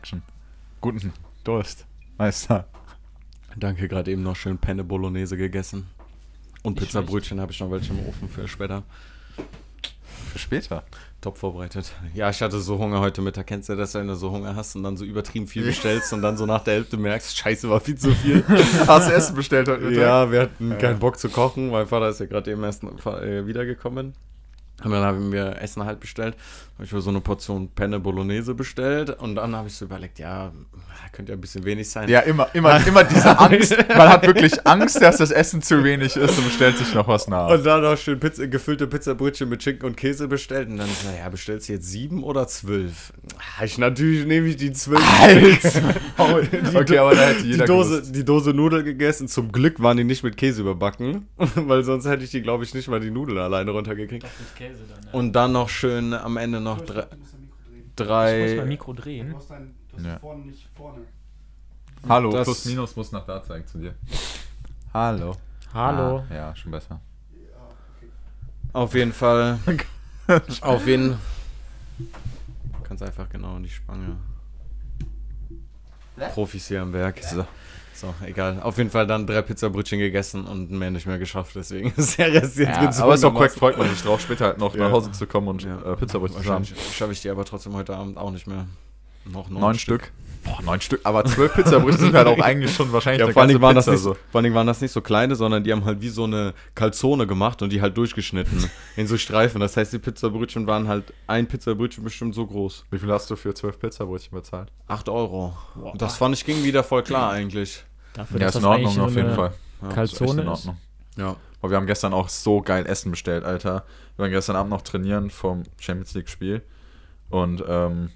Action. Guten Durst, Meister. Danke, gerade eben noch schön Penne Bolognese gegessen. Und Nicht Pizzabrötchen habe ich noch welche im Ofen für später. Für später. Top vorbereitet. Ja, ich hatte so Hunger heute Mittag. Kennst du das, wenn du so Hunger hast und dann so übertrieben viel bestellst und dann so nach der Hälfte merkst, scheiße, war viel zu viel. Hast du Essen bestellt heute Mittag? ja, wir hatten Ja. keinen Bock zu kochen. Mein Vater ist ja gerade eben erst äh, wiedergekommen. Und dann haben wir Essen halt bestellt. Habe ich mir so eine Portion Penne Bolognese bestellt. Und dann habe ich so überlegt, ja, könnte ja ein bisschen wenig sein. Ja, immer, immer, immer diese Angst. Man hat wirklich Angst, dass das Essen zu wenig ist und bestellt sich noch was nach. Und dann noch schön Pizza, gefüllte Pizzabrötchen mit Schinken und Käse bestellt. Und dann so, ja, bestellst du jetzt sieben oder zwölf? Ah, Ich natürlich nehme ich die zwölf. okay, aber da hätte Die jeder Dose, gewusst. die Dose Nudeln gegessen. Zum Glück waren die nicht mit Käse überbacken, weil sonst hätte ich die, glaube ich, nicht mal die Nudeln alleine runtergekriegt. Doch mit Käse dann. Ja. Und dann noch schön am Ende noch drei, Du musst dein Mikro drehen. ich muss drei mein Mikro Du drehen. hast, dein, du hast Ja. vorne nicht vorne. Hallo, Das- plus minus muss nach da zeigen zu dir. Hallo. Hallo. Ah, ja, schon besser. Ja, okay. Auf jeden Fall. auf jeden Ganz einfach genau in die Spange. Profis hier am Werk. So. So, egal. Auf jeden Fall dann drei Pizzabrötchen gegessen und mehr nicht mehr geschafft. Deswegen ist der Rest jetzt Ja, aber ist auch korrekt, freut man sich drauf, später halt noch Ja. nach Hause zu kommen und Ja. äh, Pizzabrötchen zu haben. Schaffe ich die aber trotzdem heute Abend auch nicht mehr. Noch neun, Neun Stück. Boah, neun Stück. Aber zwölf Pizzabrötchen sind halt auch eigentlich schon wahrscheinlich Ja, eine vor allen, Dingen ganze waren das Pizza nicht, so. vor allen Dingen waren das nicht so kleine, sondern die haben halt wie so eine Calzone gemacht und die halt durchgeschnitten in so Streifen. Das heißt, die Pizzabrötchen waren halt ein Pizzabrötchen bestimmt so groß. Wie viel hast du für zwölf Pizzabrötchen bezahlt? 8 Euro. Boah. Das fand ich ging wieder voll klar eigentlich. Dafür, Ja, ist in Ordnung auf jeden Fall. Ja, Ist echt Calzone in ist. Ordnung. Ja. Aber wir haben gestern auch so geil Essen bestellt, Alter. Wir waren gestern Abend noch trainieren vom Champions League-Spiel. Und ähm,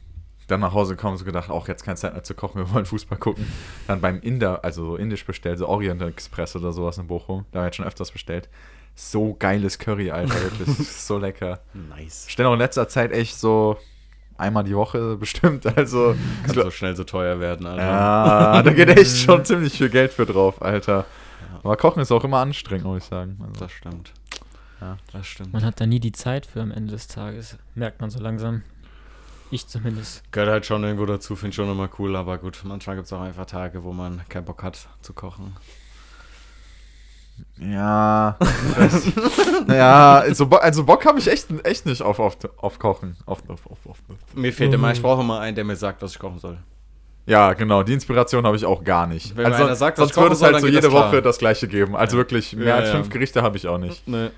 dann nach Hause gekommen und so gedacht, auch jetzt keine Zeit mehr zu kochen, wir wollen Fußball gucken. Dann beim Inder, also so indisch bestellt, so Orient Express oder sowas in Bochum. Da haben wir jetzt schon öfters bestellt. So geiles Curry, Alter, wirklich. so lecker. Nice. Stellen auch in letzter Zeit echt so einmal die Woche bestimmt. Also, Kann so schnell so teuer werden, Alter. ja, da geht echt schon ziemlich viel Geld für drauf, Alter. Aber Kochen ist auch immer anstrengend, muss ich sagen. Also, Das stimmt. Ja. Das stimmt. Man hat da nie die Zeit für am Ende des Tages. Merkt man so langsam. Ich zumindest. Gehört halt schon irgendwo dazu, finde ich schon immer cool, aber gut, manchmal gibt es auch einfach Tage, wo man keinen Bock hat zu kochen. Ja. Das, ja, also, Bo also Bock habe ich echt, echt nicht auf, auf, auf Kochen. Auf, auf, auf, auf. Mir fehlt immer, ich brauche immer einen, der mir sagt, was ich kochen soll. Ja, genau, die Inspiration habe ich auch gar nicht. Wenn einer sagt, was sonst würde es halt so jede das. Woche das gleiche geben. Also wirklich, mehr Ja, als ja. fünf Gerichte habe ich auch nicht. Ne.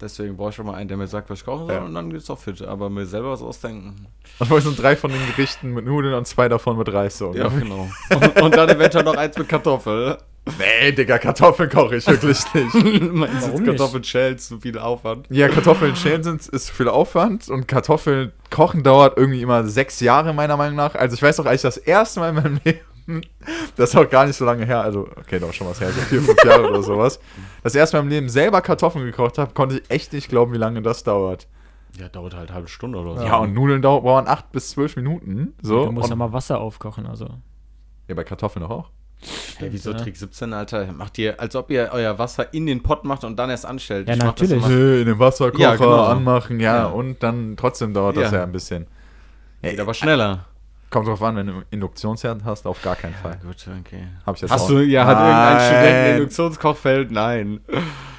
Deswegen brauche ich mal einen, der mir sagt, was ich kochen soll Ja. und dann geht's auch fit. Aber mir selber was ausdenken. Manchmal sind drei von den Gerichten mit Nudeln und zwei davon mit Reis. So. Ja, genau. und dann eventuell noch eins mit Kartoffel. Nee, Digga, Kartoffeln koche ich wirklich nicht. Meinst du? Kartoffeln schälen, zu viel Aufwand? Ja, Kartoffeln schälen sind, ist viel Aufwand und Kartoffeln kochen dauert irgendwie immer sechs Jahre, meiner Meinung nach. Also ich weiß auch eigentlich das erste Mal in meinem Leben, das ist auch gar nicht so lange her, also okay, doch schon was her, so vier, fünf Jahre oder sowas. Das erste Mal im Leben selber Kartoffeln gekocht habe, konnte ich echt nicht glauben, wie lange das dauert. Ja, dauert halt eine halbe Stunde oder so. Ja, und Nudeln dau- dauern acht bis zwölf Minuten. So. du musst und, ja mal Wasser aufkochen, also. ja, bei Kartoffeln doch auch. Hey, wieso ja. Trick 17, Alter? Macht ihr, als ob ihr euer Wasser in den Pott macht und dann erst anstellt. Ja, Ich mach das natürlich. in den Wasserkocher Ja, genau. anmachen, ja, Ja. und dann trotzdem dauert das Ja. ja ein bisschen. Ja, Geht aber schneller. Kommt drauf an, wenn du Induktionsherd hast, auf gar keinen Fall. gut, okay. Hab ich jetzt Hast auch- du, ja, hat irgendein. Student ein Induktionskochfeld? Nein.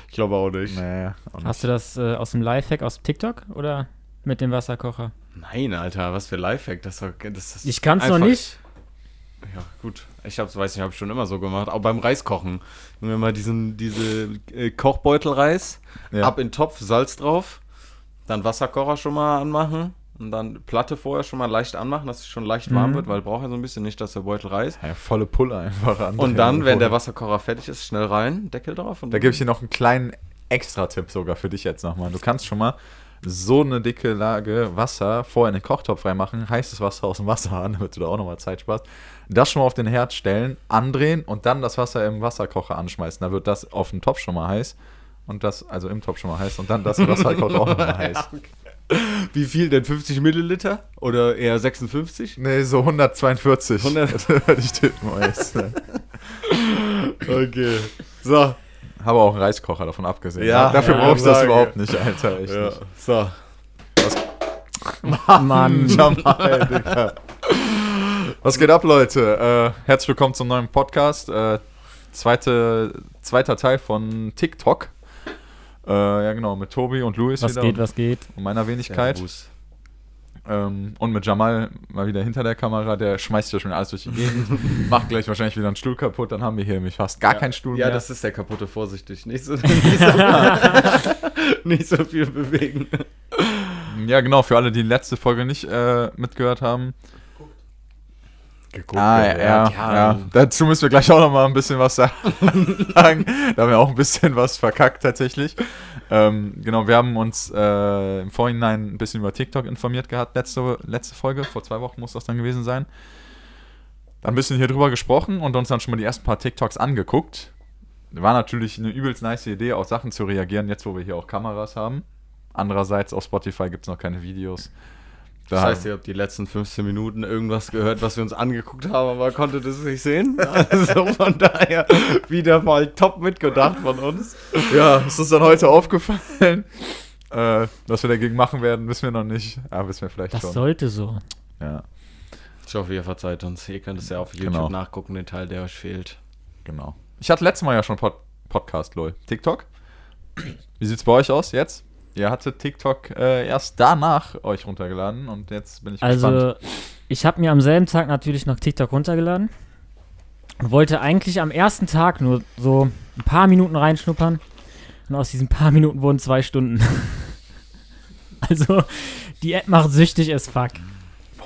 Ich glaube auch nicht. Nee, auch nicht. Hast du das äh, aus dem Lifehack aus TikTok oder mit dem Wasserkocher? Nein, Alter, was für Lifehack. Das, war- das, das Ich kann's noch nicht. Ja, gut. Ich hab's, weiß nicht, habe ich schon immer so gemacht. Auch beim Reiskochen. Wenn wir mal diesen, diese äh, Kochbeutelreis, Ja. ab in den Topf, Salz drauf, dann Wasserkocher schon mal anmachen und dann Platte vorher schon mal leicht anmachen, dass es schon leicht warm Mhm. wird, weil braucht ja so ein bisschen nicht, dass der Beutel reißt. Ja, volle Pulle einfach an. Und dann, wenn der Wasserkocher fertig ist, schnell rein, Deckel drauf. Und Da gebe ich dir noch einen kleinen Extra-Tipp sogar für dich jetzt nochmal. Du kannst schon mal so eine dicke Lage Wasser vorher in den Kochtopf reinmachen, heißes Wasser aus dem Wasserhahn, damit du da auch nochmal Zeit sparst. Das schon mal auf den Herd stellen, andrehen und dann das Wasser im Wasserkocher anschmeißen. Da wird das auf dem Topf schon mal heiß und das, also im Topf schon mal heiß und dann das im Wasserkocher auch nochmal heiß. Wie viel denn? 50 Milliliter? Oder eher 56? Nee, so 142. 100. Würde ich tippen. Okay. So. Habe auch einen Reiskocher davon abgesehen. Ja, Dafür ja, brauche ich das überhaupt nicht, Alter. Echt Ja. nicht. So. Mann. Jamal, Digga. Was geht ab, Leute? Äh, herzlich willkommen zum neuen Podcast. Äh, zweite, zweiter Teil von TikTok. Äh, ja, genau, mit Tobi und Luis Was wieder geht, was geht? und meiner Wenigkeit. Servus. Ähm, und mit Jamal mal wieder hinter der Kamera. Der schmeißt ja schon alles durch die Gegend. macht gleich wahrscheinlich wieder einen Stuhl kaputt. Dann haben wir hier nämlich fast gar keinen Stuhl Ja, mehr. das ist der kaputte, vorsichtig. Nicht so, nicht so, nicht so viel bewegen. ja, genau, für alle, die die letzte Folge nicht äh, mitgehört haben. Geguckt, Ah, ja, ja, ja. Dazu müssen wir gleich auch noch mal ein bisschen was sagen. da haben wir auch ein bisschen was verkackt tatsächlich. Ähm, genau, wir haben uns äh, im Vorhinein ein bisschen über TikTok informiert gehabt, letzte, letzte Folge, vor zwei Wochen muss das dann gewesen sein. Dann ein bisschen hier drüber gesprochen und uns dann schon mal die ersten paar TikToks angeguckt. War natürlich eine übelst nice Idee, auf Sachen zu reagieren, jetzt wo wir hier auch Kameras haben. Andererseits auf Spotify gibt es noch keine Videos. Das heißt, ihr habt die letzten 15 Minuten irgendwas gehört, was wir uns angeguckt haben, aber konntet es nicht sehen. Also von daher wieder mal top mitgedacht von uns. Ja, ist uns dann heute aufgefallen. Äh, was wir dagegen machen werden, wissen wir noch nicht. Aber wissen wir vielleicht Das schon. sollte so. Ja, Ich hoffe, ihr verzeiht uns. Ihr könnt es ja auf YouTube Genau. nachgucken, den Teil, der euch fehlt. genau. Ich hatte letztes Mal ja schon Pod Podcast, lol. TikTok? Wie sieht's bei euch aus jetzt? Ihr hattet TikTok äh, erst danach euch runtergeladen und jetzt bin ich gespannt. Also, ich habe mir am selben Tag natürlich noch TikTok runtergeladen und wollte eigentlich am ersten Tag nur so ein paar Minuten reinschnuppern. Und aus diesen paar Minuten wurden zwei Stunden. also, die App macht süchtig as fuck.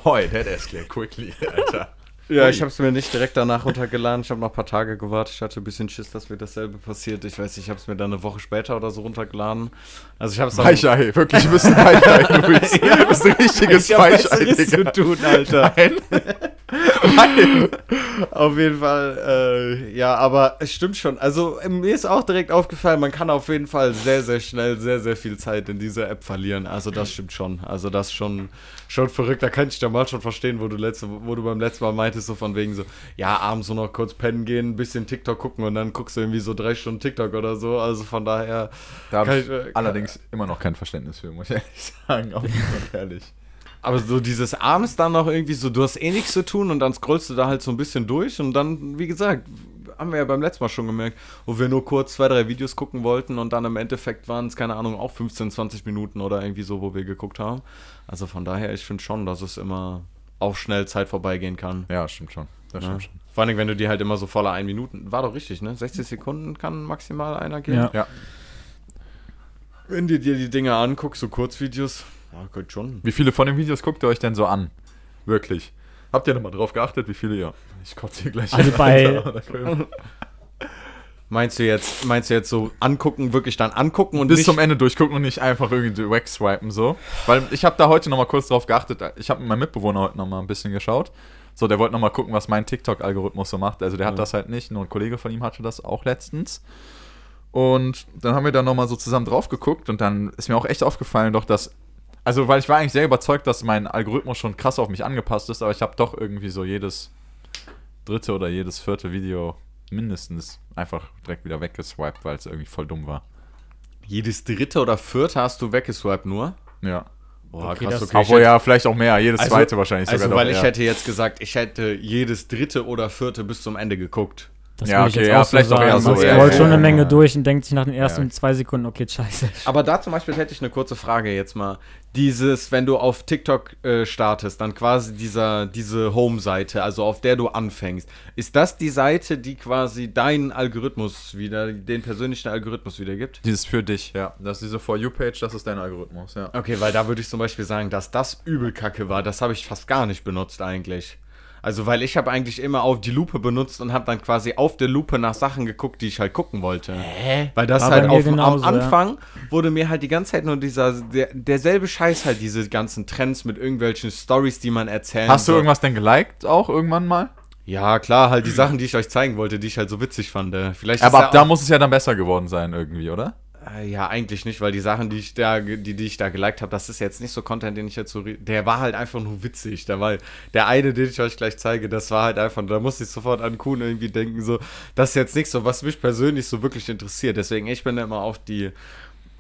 Boy, that escalated quickly, Alter. Ja, Ui. ich habe es mir nicht direkt danach runtergeladen. Ich habe noch ein paar Tage gewartet. Ich hatte ein bisschen Schiss, dass mir dasselbe passiert. Ich weiß, ich habe es mir dann eine Woche später oder so runtergeladen. Also ich habe es. Weichei, wirklich ein bisschen Weichei, Luis. Du bist ein richtiges Ich Weichei, zu tun, Alter. Nein. Auf jeden Fall, äh, ja, aber es stimmt schon. Also äh, mir ist auch direkt aufgefallen, man kann auf jeden Fall sehr, sehr schnell sehr, sehr viel Zeit in dieser App verlieren. Also das stimmt schon. Also das ist schon, schon verrückt. Da kann ich da mal schon verstehen, wo du, letzte, wo du beim letzten Mal meintest, so von wegen so, ja, abends so noch kurz pennen gehen, ein bisschen TikTok gucken und dann guckst du irgendwie so drei Stunden TikTok oder so. Also von daher, Da habe ich ich, äh, allerdings immer noch kein Verständnis für, muss ich ehrlich sagen. Auch nicht ehrlich. Aber so dieses abends dann noch irgendwie so, du hast eh nichts zu tun und dann scrollst du da halt so ein bisschen durch und dann, wie gesagt, haben wir ja beim letzten Mal schon gemerkt, wo wir nur kurz zwei, drei Videos gucken wollten und dann im Endeffekt waren es, keine Ahnung, auch 15, 20 Minuten oder irgendwie so, wo wir geguckt haben. Also von daher, ich finde schon, dass es immer auch schnell Zeit vorbeigehen kann. Ja, stimmt schon. Das Ja. stimmt schon. Vor allem, wenn du die halt immer so voller ein Minuten, war doch richtig, ne? 60 Sekunden kann maximal einer gehen. Ja. Ja. Wenn du dir die Dinger anguckst, so Kurzvideos, ja, geht schon. Wie viele von den Videos guckt ihr euch denn so an? Wirklich. Habt ihr nochmal drauf geachtet, wie viele ihr? Ich kotze hier gleich. Also bei- Alter. Meinst du jetzt, meinst du jetzt so angucken, wirklich dann angucken und bis nicht zum Ende durchgucken und nicht einfach irgendwie wegswipen so. Weil ich habe da heute nochmal kurz drauf geachtet. Ich habe mit meinem Mitbewohner heute nochmal ein bisschen geschaut. So, der wollte nochmal gucken, was mein TikTok-Algorithmus so macht. Also der hat Ja. das halt nicht, nur ein Kollege von ihm hatte das auch letztens. Und dann haben wir da nochmal so zusammen drauf geguckt und dann ist mir auch echt aufgefallen, doch dass. Also, weil ich war eigentlich sehr überzeugt, dass mein Algorithmus schon krass auf mich angepasst ist, aber ich habe doch irgendwie so jedes dritte oder jedes vierte Video mindestens einfach direkt wieder weggeswiped, weil es irgendwie voll dumm war. Jedes dritte oder vierte hast du weggeswiped nur? Ja. Boah, Okay, das- Obwohl ja, vielleicht auch mehr, jedes Also- zweite wahrscheinlich Also, sogar weil doch, ich ja. hätte jetzt gesagt, ich hätte jedes dritte oder vierte bis zum Ende geguckt. Das Ja, okay, jetzt ja, auch so vielleicht auch eher so, Man ja, scrollt ja, schon ja, eine Menge ja. durch und denkt sich nach den ersten Ja. zwei Sekunden, okay, scheiße. Aber da zum Beispiel hätte ich eine kurze Frage jetzt mal. Dieses, wenn du auf TikTok äh, startest, dann quasi dieser, diese Home-Seite, also auf der du anfängst, ist das die Seite, die quasi deinen Algorithmus wieder, den persönlichen Algorithmus wiedergibt? Dieses für dich, ja. Das ist diese For You-Page, das ist dein Algorithmus, ja. Okay, weil da würde ich zum Beispiel sagen, dass das übel kacke war. Das habe ich fast gar nicht benutzt eigentlich. Also, weil ich habe eigentlich immer auf die Lupe benutzt und habe dann quasi auf der Lupe nach Sachen geguckt, die ich halt gucken wollte. Hä? Weil das War halt auf, genauso, am ja. Anfang wurde mir halt die ganze Zeit nur dieser, der, derselbe Scheiß halt, diese ganzen Trends mit irgendwelchen Stories, die man erzählen Hast du irgendwas denn geliked auch irgendwann mal? Ja, klar, halt die Sachen, die ich euch zeigen wollte, die ich halt so witzig fand. äh. Vielleicht Aber ab ja da muss es ja dann besser geworden sein irgendwie, oder? Äh, Ja, eigentlich nicht, weil die Sachen, die ich da, die, die ich da geliked habe, das ist jetzt nicht so Content, den ich jetzt so. Der war halt einfach nur witzig. Der, war, der eine, den ich euch gleich zeige, das war halt einfach, da musste ich sofort an Kuhn irgendwie denken, so, das ist jetzt nicht so, was mich persönlich so wirklich interessiert. Deswegen, ich bin da immer auf die,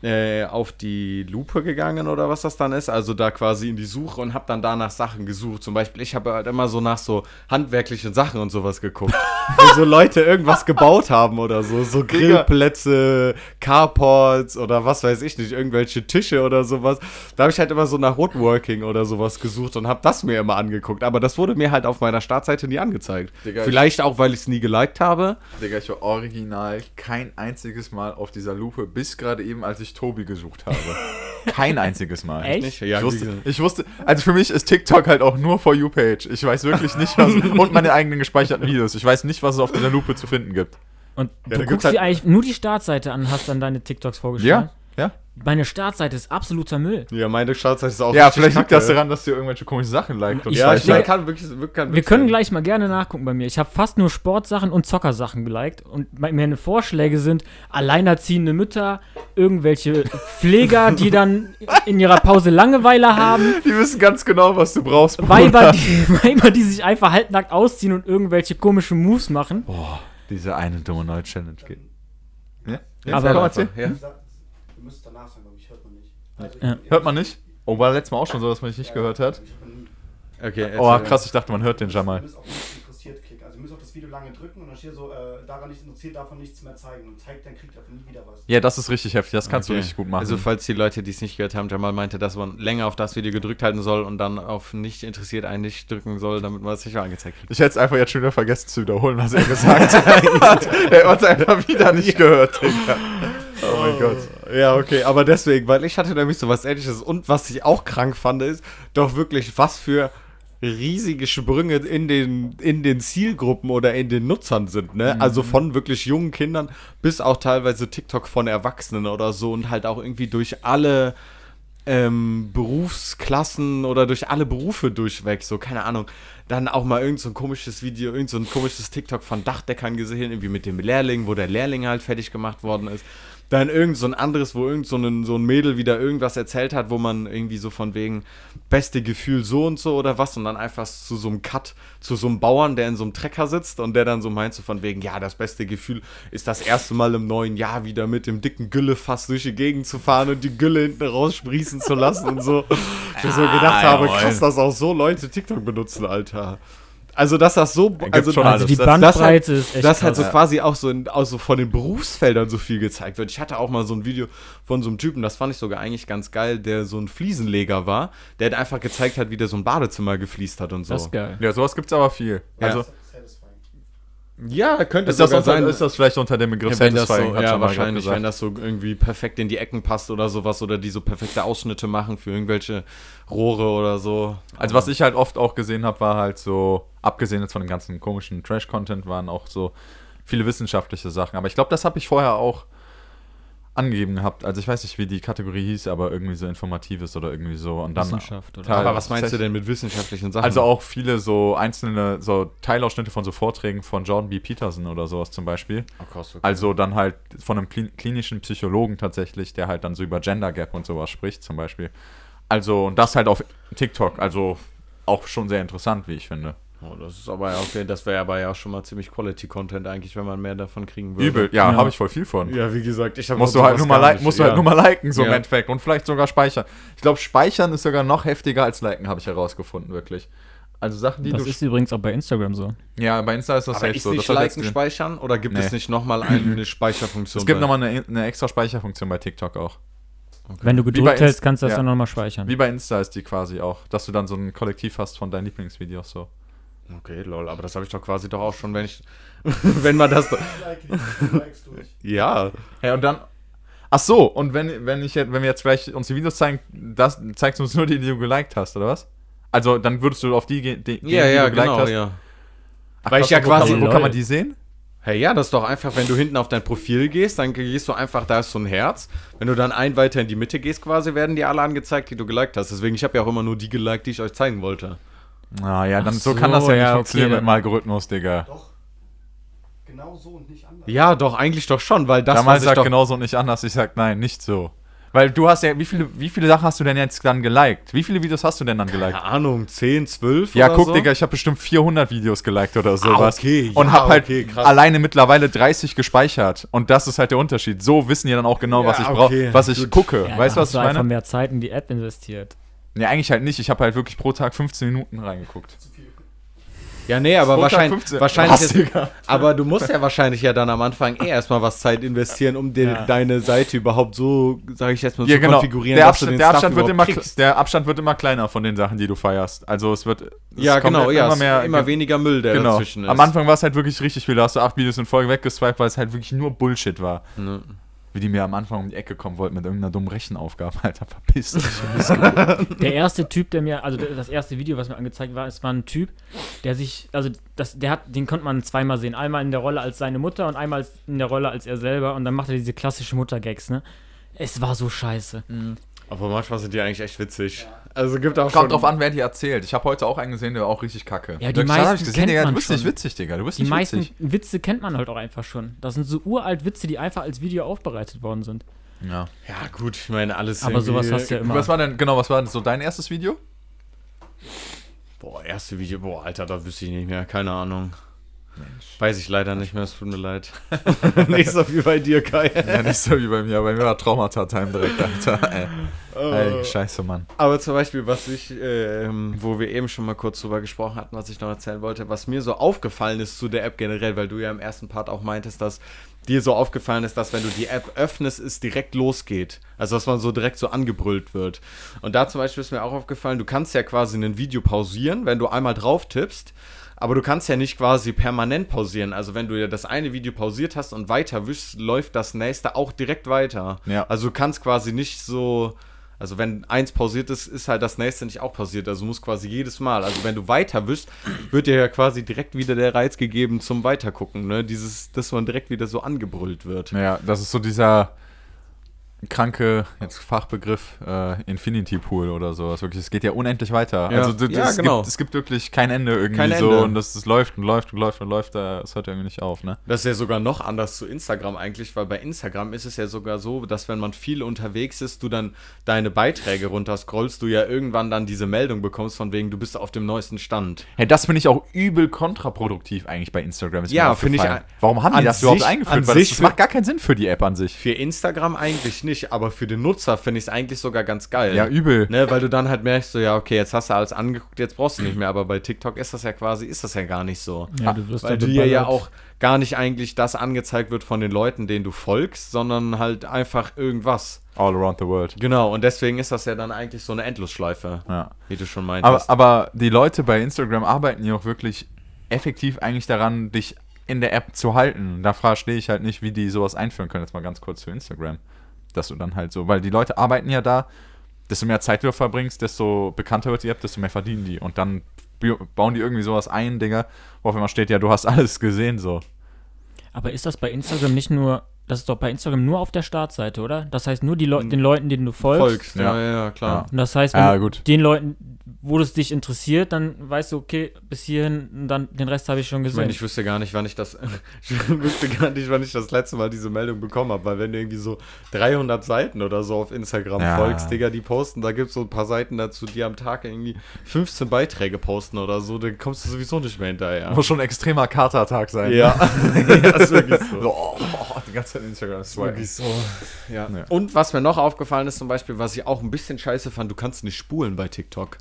äh, auf die Lupe gegangen oder was das dann ist, also da quasi in die Suche und habe dann danach Sachen gesucht. Zum Beispiel, ich habe halt immer so nach so handwerklichen Sachen und sowas geguckt, wo so Leute irgendwas gebaut haben oder so, so Grillplätze, Carports oder was weiß ich nicht, irgendwelche Tische oder sowas. Da habe ich halt immer so nach Woodworking oder sowas gesucht und habe das mir immer angeguckt. Aber das wurde mir halt auf meiner Startseite nie angezeigt. Digga, Vielleicht auch, weil ich es nie geliked habe. Digga, ich war original kein einziges Mal auf dieser Lupe, bis gerade eben, als ich Tobi gesucht habe. Kein einziges Mal. Echt? Nicht? Ja, Ich wusste, ich wusste, also für mich ist TikTok halt auch nur For You-Page. Ich weiß wirklich nicht, was. und meine eigenen gespeicherten Videos. Ich weiß nicht, was es auf dieser Lupe zu finden gibt. Und da du guckst halt- dir eigentlich nur die Startseite an hast dann deine TikToks vorgeschlagen. Ja? Meine Startseite ist absoluter Müll. Ja, meine Startseite ist auch Ja, vielleicht liegt das daran, dass ihr irgendwelche komischen Sachen liked. Und Ich Ja, ich nicht. kann wirklich, wirklich kann Wir können sein. gleich mal gerne nachgucken bei mir. Ich habe fast nur Sportsachen und Zockersachen geliked. Und me- meine Vorschläge sind alleinerziehende Mütter, irgendwelche Pfleger, die dann in ihrer Pause Langeweile haben, Die wissen ganz genau, was du brauchst. Bruder. Weiber die, Weiber, die sich einfach halbnackt ausziehen und irgendwelche komischen Moves machen. Boah, diese eine dumme neue Challenge geht. Ja? Ja, Aber- komm, erzähl. Ja. Ihr sagt, ihr müsst danach sagen, glaube ich, hört man nicht. Also, Ja. Hört man nicht? Oh, war letztes Mal auch schon so, dass man dich nicht gehört hat? Okay, Oh, krass, ich dachte, man hört den Ihr Jamal. müsst auf nicht interessiert klicken. Also ihr müsst auf das Video lange drücken und dann steht so, äh, daran nicht interessiert, davon nichts mehr zeigen. Und zeigt, dann kriegt ihr davon nie wieder was. Ja, das ist richtig heftig, das kannst Okay. du richtig gut machen. Also, falls die Leute, die es nicht gehört haben, Jamal meinte, dass man länger auf das Video gedrückt halten soll und dann auf nicht interessiert einen nicht drücken soll, damit man es nicht mehr angezeigt kriegt. ich hätte es einfach jetzt schon wieder vergessen zu wiederholen, was er gesagt hat. er hat es einfach wieder nicht gehört, Digga. Oh mein Gott. Ja, okay, aber deswegen, weil ich hatte nämlich so was ähnliches und was ich auch krank fand, ist doch wirklich, was für riesige Sprünge in den, in den Zielgruppen oder in den Nutzern sind, ne? Also von wirklich jungen Kindern bis auch teilweise TikTok von Erwachsenen oder so und halt auch irgendwie durch alle ähm, Berufsklassen oder durch alle Berufe durchweg, so, keine Ahnung. Dann auch mal irgend so ein komisches Video, irgend so ein komisches TikTok von Dachdeckern gesehen, irgendwie mit dem Lehrling, wo der Lehrling halt fertig gemacht worden ist. Dann irgend so ein anderes, wo irgend so ein, so ein Mädel wieder irgendwas erzählt hat, wo man irgendwie so von wegen beste Gefühl so und so oder was und dann einfach zu so einem Cut, zu so einem Bauern, der in so einem Trecker sitzt und der dann so meint so von wegen, ja, das beste Gefühl ist das erste Mal im neuen Jahr wieder mit dem dicken Güllefass durch die Gegend zu fahren und die Gülle hinten raussprießen zu lassen und so. Ich mir so gedacht Ah, habe, jawohl. krass, dass auch so Leute TikTok benutzen, Alter. Also, dass das so, also, schon Also alles. die das- Bandbreite das ist echt dass halt so quasi auch so, in, auch so von den Berufsfeldern so viel gezeigt wird. Ich hatte auch mal so ein Video von so einem Typen, das fand ich sogar eigentlich ganz geil, der so ein Fliesenleger war, der halt einfach gezeigt hat, wie der so ein Badezimmer gefliest hat und so. Das ist geil. Ja, sowas gibt's aber viel. Ja. Also. Ja, könnte ist das, sogar unter, sein. ist das vielleicht unter dem Begriff ja, wenn das so, ja, wahrscheinlich, wenn das so irgendwie perfekt in die Ecken passt oder sowas oder die so perfekte Ausschnitte machen für irgendwelche Rohre oder so. Also was ich halt oft auch gesehen habe, war halt so, abgesehen jetzt von dem ganzen komischen Trash-Content, waren auch so viele wissenschaftliche Sachen. Aber ich glaube, das habe ich vorher auch angegeben gehabt. Also ich weiß nicht, wie die Kategorie hieß, aber irgendwie so informatives oder irgendwie so. Und dann Wissenschaft oder- Teil- Aber was meinst du denn mit wissenschaftlichen Sachen? Also auch viele so einzelne, so Teilausschnitte von so Vorträgen von Jordan B. Peterson oder sowas zum Beispiel. Oh, krass, okay. Also dann halt von einem klin- klinischen Psychologen tatsächlich, der halt dann so über Gender Gap und sowas spricht zum Beispiel. Also und das halt auf TikTok, also auch schon sehr interessant, wie ich finde. Oh, das ist aber ja okay, das wäre aber ja auch schon mal ziemlich Quality Content eigentlich, wenn man mehr davon kriegen würde. Übel, ja, Ja. habe ich voll viel von. Ja, wie gesagt, ich habe Musst du halt nur mal, like, musst du halt nur mal liken, so im Ja. Endeffekt. Und vielleicht sogar speichern. Ich glaube, speichern ist sogar noch heftiger als liken, habe ich herausgefunden, wirklich. Also Sachen, die Das du. ist übrigens auch bei Instagram so. ja, bei Insta ist das Aber safe ist so. nicht Das liken speichern oder gibt Nee. es nicht nochmal eine Speicherfunktion? es gibt nochmal eine, eine extra Speicherfunktion bei TikTok auch. Wenn du gedrückt hältst, kannst du das ja. dann nochmal speichern. Wie bei Insta ist die quasi auch, dass du dann so ein Kollektiv hast von deinen Lieblingsvideos so. Okay, lol, aber das habe ich doch quasi doch auch schon, wenn ich. wenn man das. die. Ja. Ja, und dann. Ach so, und wenn, wenn, ich, jetzt- wenn wir jetzt gleich uns die Videos zeigen, das zeigst du uns nur die, die du geliked hast, oder was? Also, dann würdest du auf die gehen, die, Ja, die ja, du geliked genau, hast. ja. Ach, Weil krass, ich ja wo kann quasi- man- Wo kann man die sehen? Hey, ja, das ist doch einfach, wenn du hinten auf dein Profil gehst, dann gehst du einfach, da ist so ein Herz. Wenn du dann ein weiter in die Mitte gehst, quasi, werden die alle angezeigt, die du geliked hast. Deswegen, ich habe ja auch immer nur die geliked, die ich euch zeigen wollte. Ah, ja, dann Ach so, kann das so, ja nicht ja, okay, funktionieren mit dem Algorithmus, Digga. Doch. Genau so und nicht anders. Ja, doch, eigentlich doch schon, weil das, Damals was ich sagt doch... genauso nicht anders, ich sag nein, nicht so. Weil du hast ja, wie viele, wie viele Sachen hast du denn jetzt dann geliked? Wie viele Videos hast du denn dann geliked? Keine Ahnung, 10, 12 Ja, oder guck, so? Digga, ich habe bestimmt 400 Videos geliked oder sowas. okay, Und ja, hab halt okay, krass. alleine mittlerweile 30 gespeichert. Und das ist halt der Unterschied. So wissen die dann auch genau, Ja, was ich okay, brauche, was ich gucke. Ja, weißt du, da was ich du einfach meine? mehr Zeit in die App investiert. Nee, eigentlich halt nicht. Ich habe halt wirklich pro Tag 15 Minuten reingeguckt. Ja, nee, aber wahrscheinlich, 15. wahrscheinlich ist, aber du musst ja wahrscheinlich ja dann am Anfang eh erstmal was Zeit investieren, um dir Ja. deine Seite überhaupt so, sage ich jetzt mal, Ja, zu genau. konfigurieren, Der dass du Abstand, den der, Abstand wird immer, kriegst. der Abstand wird immer kleiner von den Sachen, die du feierst. Also es wird. es Ja, kommt genau, halt ja, immer es mehr. immer weniger Müll, der genau. dazwischen ist. Am Anfang war es halt wirklich richtig viel. Da hast du acht Videos in Folge weggeswiped, weil es halt wirklich nur Bullshit war. Ne. Wie die mir am Anfang um die Ecke kommen wollten mit irgendeiner dummen Rechenaufgabe. Alter, verpiss dich. Der erste Typ, der mir, also das erste Video, was mir angezeigt war, es war ein Typ, der sich, also das, der hat, den konnte man zweimal sehen. Einmal in der Rolle als seine Mutter und einmal in der Rolle als er selber. Und dann macht er diese klassische Mutter-Gags, ne? Es war so scheiße. Aber manchmal sind die eigentlich echt witzig. Also gibt auch schon... Kommt drauf an, wer die erzählt. Ich habe heute auch einen gesehen, der war auch richtig kacke. Ja, die hab meisten ich gesehen, kennt Digga, du man bist nicht schon. witzig, Digga. Du bist Die nicht meisten witzig. Witze kennt man halt auch einfach schon. Das sind so uralt Witze, die einfach als Video aufbereitet worden sind. Ja. Ja gut, ich meine, alles Aber sowas hast du ja immer. Was war denn, genau, was war denn so dein erstes Video? Boah, erste Video, boah, Alter, da wüsste ich nicht mehr, keine Ahnung. Weiß ich leider nicht mehr, es tut mir leid. nicht so wie bei dir, Kai. Ja, nicht so wie bei mir. Bei mir war Traumata-Time direkt, Alter. Ey. Ey, scheiße, Mann. Aber zum Beispiel, was ich, ähm, wo wir eben schon mal kurz drüber gesprochen hatten, was ich noch erzählen wollte, was mir so aufgefallen ist zu der App generell, weil du ja im ersten Part auch meintest, dass dir so aufgefallen ist, dass wenn du die App öffnest, es direkt losgeht. Also, dass man so direkt so angebrüllt wird. Und da zum Beispiel ist mir auch aufgefallen, du kannst ja quasi ein Video pausieren, wenn du einmal drauf tippst. Aber du kannst ja nicht quasi permanent pausieren. Also wenn du ja das eine Video pausiert hast und weiter wischst, läuft das nächste auch direkt weiter. Ja. Also du kannst quasi nicht so, also wenn eins pausiert ist, ist halt das nächste nicht auch pausiert. Also du musst quasi jedes Mal, also wenn du weiter wischst, wird dir ja quasi direkt wieder der Reiz gegeben zum Weitergucken. Ne? Dieses, dass man direkt wieder so angebrüllt wird. Ja, das ist so dieser kranke, jetzt Fachbegriff, äh, Infinity Pool oder sowas. Wirklich, es geht ja unendlich weiter. Ja. Also d- Ja, es, genau. gibt, es gibt wirklich kein Ende irgendwie Kein so Ende. und das, das läuft und läuft und läuft und läuft, da- es hört irgendwie nicht auf, ne? Das ist ja sogar noch anders zu Instagram eigentlich, weil bei Instagram ist es ja sogar so, dass wenn man viel unterwegs ist, du dann deine Beiträge runterscrollst, du ja irgendwann dann diese Meldung bekommst von wegen, du bist auf dem neuesten Stand. Hey, das finde ich auch übel kontraproduktiv eigentlich bei Instagram. Ja, finde ich Warum haben die das überhaupt sich- eingeführt? an Weil sich das, das macht gar keinen Sinn für die App an sich. Für Instagram eigentlich nicht, aber für den Nutzer finde ich es eigentlich sogar ganz geil. Ja, übel. Ne, weil du dann halt merkst, so, ja, okay, jetzt hast du alles angeguckt, jetzt brauchst du nicht mehr, aber bei TikTok ist das ja quasi, ist das ja gar nicht so. Ja, du wirst Weil dir ja auch gar nicht eigentlich das angezeigt wird von den Leuten, denen du folgst, sondern halt einfach irgendwas. All around the world. Genau, und deswegen ist das ja dann eigentlich so eine Endlosschleife, Ja. wie du schon meintest. Aber, aber die Leute bei Instagram arbeiten ja auch wirklich effektiv eigentlich daran, dich in der App zu halten. Da verstehe ich halt nicht, wie die sowas einführen können. Jetzt mal ganz kurz für Instagram. Dass du dann halt so, weil die Leute arbeiten ja da, desto mehr Zeit du verbringst, desto bekannter wird die App, desto mehr verdienen die. Und dann bauen die irgendwie sowas ein, Digga, wo auf einmal steht, ja, du hast alles gesehen, so. Aber ist das bei Instagram nicht nur, das ist doch bei Instagram nur auf der Startseite, oder? Das heißt nur die Leu den Leuten, denen du folgst. folgst, Ja. ja, ja, ja, klar. Und das heißt, wenn Ja, den Leuten, wo es dich interessiert, dann weißt du, okay, bis hierhin, und dann den Rest habe ich schon Ich gesehen. meine, ich wüsste gar nicht, wann ich das, ich wüsste gar nicht, wann ich das letzte Mal diese Meldung bekommen habe, weil wenn du irgendwie so 300 Seiten oder so auf Instagram Ja. folgst, Digga, die posten, da gibt es so ein paar Seiten dazu, die am Tag irgendwie 15 Beiträge posten oder so, dann kommst du sowieso nicht mehr hinterher. Muss schon ein extremer Katertag sein. Ja, ja ist wirklich so. So, oh, oh, die ganze Zeit Instagram ist Wirklich so. Ja. Ja. Und was mir noch aufgefallen ist, zum Beispiel, was ich auch ein bisschen scheiße fand, du kannst nicht spulen bei TikTok.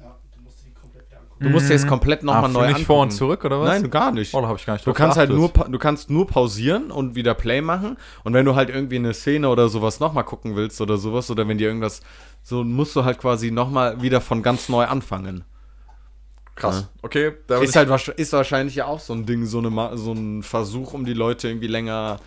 Ja, du musst die komplett angucken. Du musst dir jetzt komplett nochmal Ah, neu nicht angucken. vor und zurück, oder was? Nein, gar nicht. Oh, da habe ich gar nicht Du kannst halt geachtet. nur, pa- du kannst nur pausieren und wieder Play machen. Und wenn du halt irgendwie eine Szene oder sowas nochmal gucken willst oder sowas, oder wenn dir irgendwas, so musst du halt quasi nochmal wieder von ganz neu anfangen. Krass. Ja. Okay, da Ist halt ist wahrscheinlich ja auch so ein Ding, so, eine, so ein Versuch, um die Leute irgendwie länger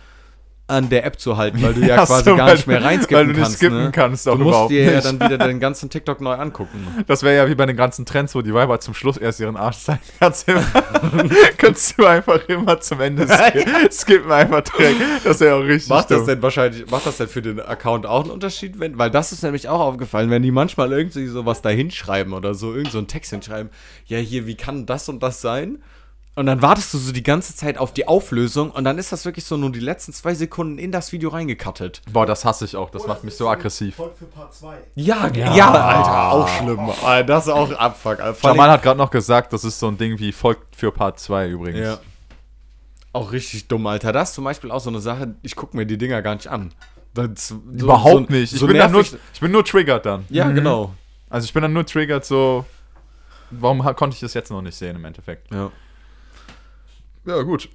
an der App zu halten, weil du ja so, quasi gar weil nicht mehr du- reinskippen weil du nicht kannst. skippen ne? kannst, du auch musst überhaupt dir ja dann wieder den ganzen TikTok neu angucken. Das wäre ja wie bei den ganzen Trends, wo die Weiber zum Schluss erst ihren Arsch zeigen. Kannst, immer, kannst du einfach immer zum Ende skippen, skippen einfach direkt. Das wäre auch richtig Macht das denn wahrscheinlich, macht das denn für den Account auch einen Unterschied? Wenn, weil das ist nämlich auch aufgefallen, wenn die manchmal irgendwie sowas da hinschreiben oder so, irgend so einen Text hinschreiben, ja hier, wie kann das und das sein? Und dann wartest du so die ganze Zeit auf die Auflösung und dann ist das wirklich so nur die letzten zwei Sekunden in das Video reingekattet. Boah, das hasse ich auch. Das Oder macht mich ist so aggressiv. Volk für Part 2. Ja, Ja. ja, Alter, auch schlimm. Alter, Das ist auch Abfuck. Jamal hat gerade noch gesagt, das ist so ein Ding wie folgt für Part 2 übrigens. Ja. Auch richtig dumm, Alter. Das ist zum Beispiel auch so eine Sache, ich gucke mir die Dinger gar nicht an. Das, so, Überhaupt so- nicht. Ich, so bin nur, ich bin nur triggert dann. Ja, genau. Also ich bin dann nur triggert so. Warum konnte ich das jetzt noch nicht sehen im Endeffekt? Ja. Ja, gut.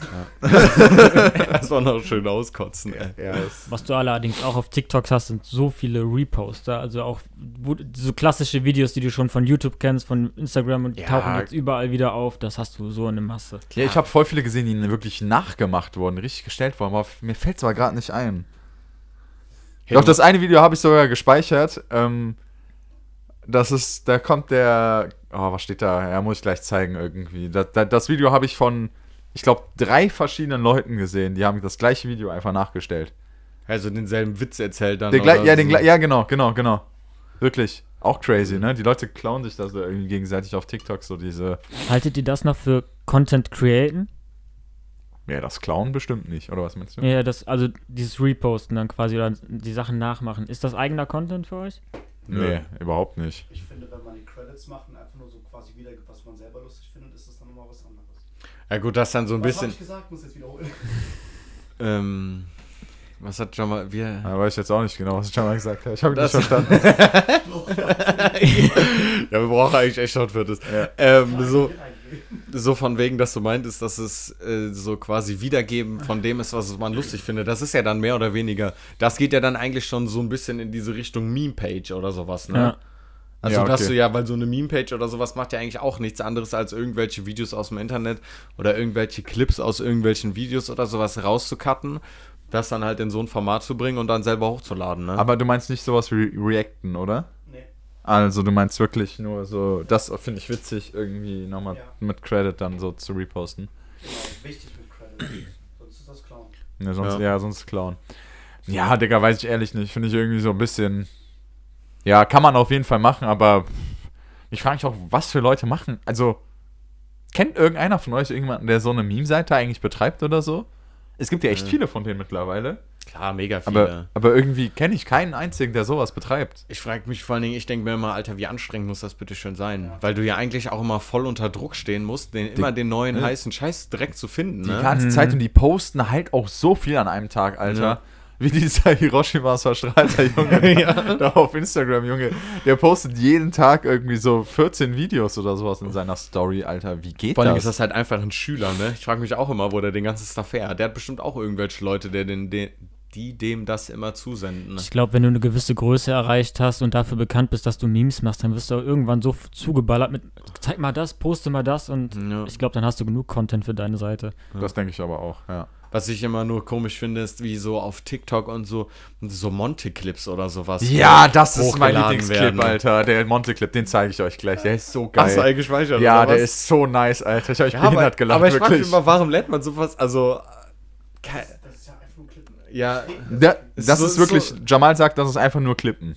Das war noch schön auskotzen. Ja, Was du allerdings auch auf TikTok hast, sind so viele Reposter. Also auch wo, so klassische Videos, die du schon von YouTube kennst, von Instagram und die Ja. tauchen jetzt überall wieder auf. Das hast du so eine Masse. Ja, ich habe voll viele gesehen, die wirklich nachgemacht wurden, richtig gestellt wurden, aber mir fällt es aber gerade nicht ein. Doch, das eine Video habe ich sogar gespeichert. Ähm, das ist, da kommt der, oh, was steht da? Ja, muss ich gleich zeigen irgendwie. Das, das, das Video habe ich von, ich glaube, drei verschiedenen Leuten gesehen. Die haben das gleiche Video einfach nachgestellt. Also denselben Witz erzählt dann. Den oder ja, den so. ja, genau, genau, genau. Wirklich. Auch crazy, ne? Die Leute klauen sich da so irgendwie gegenseitig auf TikTok so diese. Haltet ihr das noch für Content createn? Ja, das Klauen bestimmt nicht, oder was meinst du? Ja, das, also dieses Reposten dann quasi oder die Sachen nachmachen. Ist das eigener Content für euch? Nee, überhaupt nicht. Ich finde, wenn man die Credits macht und einfach nur so quasi wiedergibt, was man selber lustig findet, ist das dann nochmal was anderes. Ja, gut, das ist dann so ein Was habe bisschen. ich gesagt? Muss jetzt wiederholen. Ähm, was hat schon mal. Wir. Da weiß ich jetzt auch nicht genau, was ich schon mal gesagt habe. Ich habe nicht Das- verstanden. ja, wir brauchen eigentlich echt schon für das. Ähm, so, so von wegen, dass du meintest, dass es äh, so quasi Wiedergeben von dem ist, was man lustig findet. Das ist ja dann mehr oder weniger. Das geht ja dann eigentlich schon so ein bisschen in diese Richtung Meme-Page oder sowas, ne? Ja. Also, Ja, dass okay. du ja, weil so eine Meme-Page oder sowas macht ja eigentlich auch nichts anderes, als irgendwelche Videos aus dem Internet oder irgendwelche Clips aus irgendwelchen Videos oder sowas rauszucutten, das dann halt in so ein Format zu bringen und dann selber hochzuladen, ne? Aber du meinst nicht sowas wie Reacten, oder? Nee. Also du meinst wirklich nur so, das finde ich witzig, irgendwie nochmal Ja. mit Credit dann so zu reposten. Genau, wichtig mit Credit. Sonst ist das Clown. Ja, sonst, Ja. ja. sonst klauen. Ja, Digga, weiß ich ehrlich nicht. Finde ich irgendwie so ein bisschen. Ja, kann man auf jeden Fall machen, aber ich frage mich auch, was für Leute machen. Also, kennt irgendeiner von euch irgendjemanden, der so eine Meme-Seite eigentlich betreibt oder so? Es gibt ja echt Ja. viele von denen mittlerweile. Klar, mega viele. Aber, aber irgendwie kenne ich keinen einzigen, der sowas betreibt. Ich frage mich vor allen Dingen, ich denke mir immer, Alter, wie anstrengend muss das bitte schön sein? Weil du ja eigentlich auch immer voll unter Druck stehen musst, den, immer den neuen ne? heißen Scheiß direkt zu finden, Die ne? ganze Zeit und die posten halt auch so viel an einem Tag, Alter. Ja. Wie dieser Hiroshimas verstrahlter Junge da auf Instagram, Junge. Der postet jeden Tag irgendwie so 14 Videos oder sowas in seiner Story, Alter. Wie geht Vor allem das? ist das halt einfach ein Schüler, ne? Ich frage mich auch immer, wo der den ganzen Stuff her hat. Der hat bestimmt auch irgendwelche Leute, der den, den, die dem das immer zusenden. Ne? Ich glaube, wenn du eine gewisse Größe erreicht hast und dafür bekannt bist, dass du Memes machst, dann wirst du auch irgendwann so zugeballert mit zeig mal das, poste mal das und Ja. ich glaube, dann hast du genug Content für deine Seite. das denke ich aber auch, ja. Was ich immer nur komisch finde, ist wie so auf TikTok und so, so Monte-Clips oder sowas. Ja, das ist mein Lieblingsclip. Alter. Der Monte-Clip, den zeige ich euch gleich. Der ist so geil. Hast du eigentlich gespeichert? ja, oder der ist so nice, Alter. Ich habe mich Ja, aber, behindert gelacht, aber ich frage mich immer, warum lädt man sowas? Also, ke- Das ist ja einfach nur ein Clip. ja, Da, das So- ist wirklich, so- Jamal sagt, das ist einfach nur Klippen.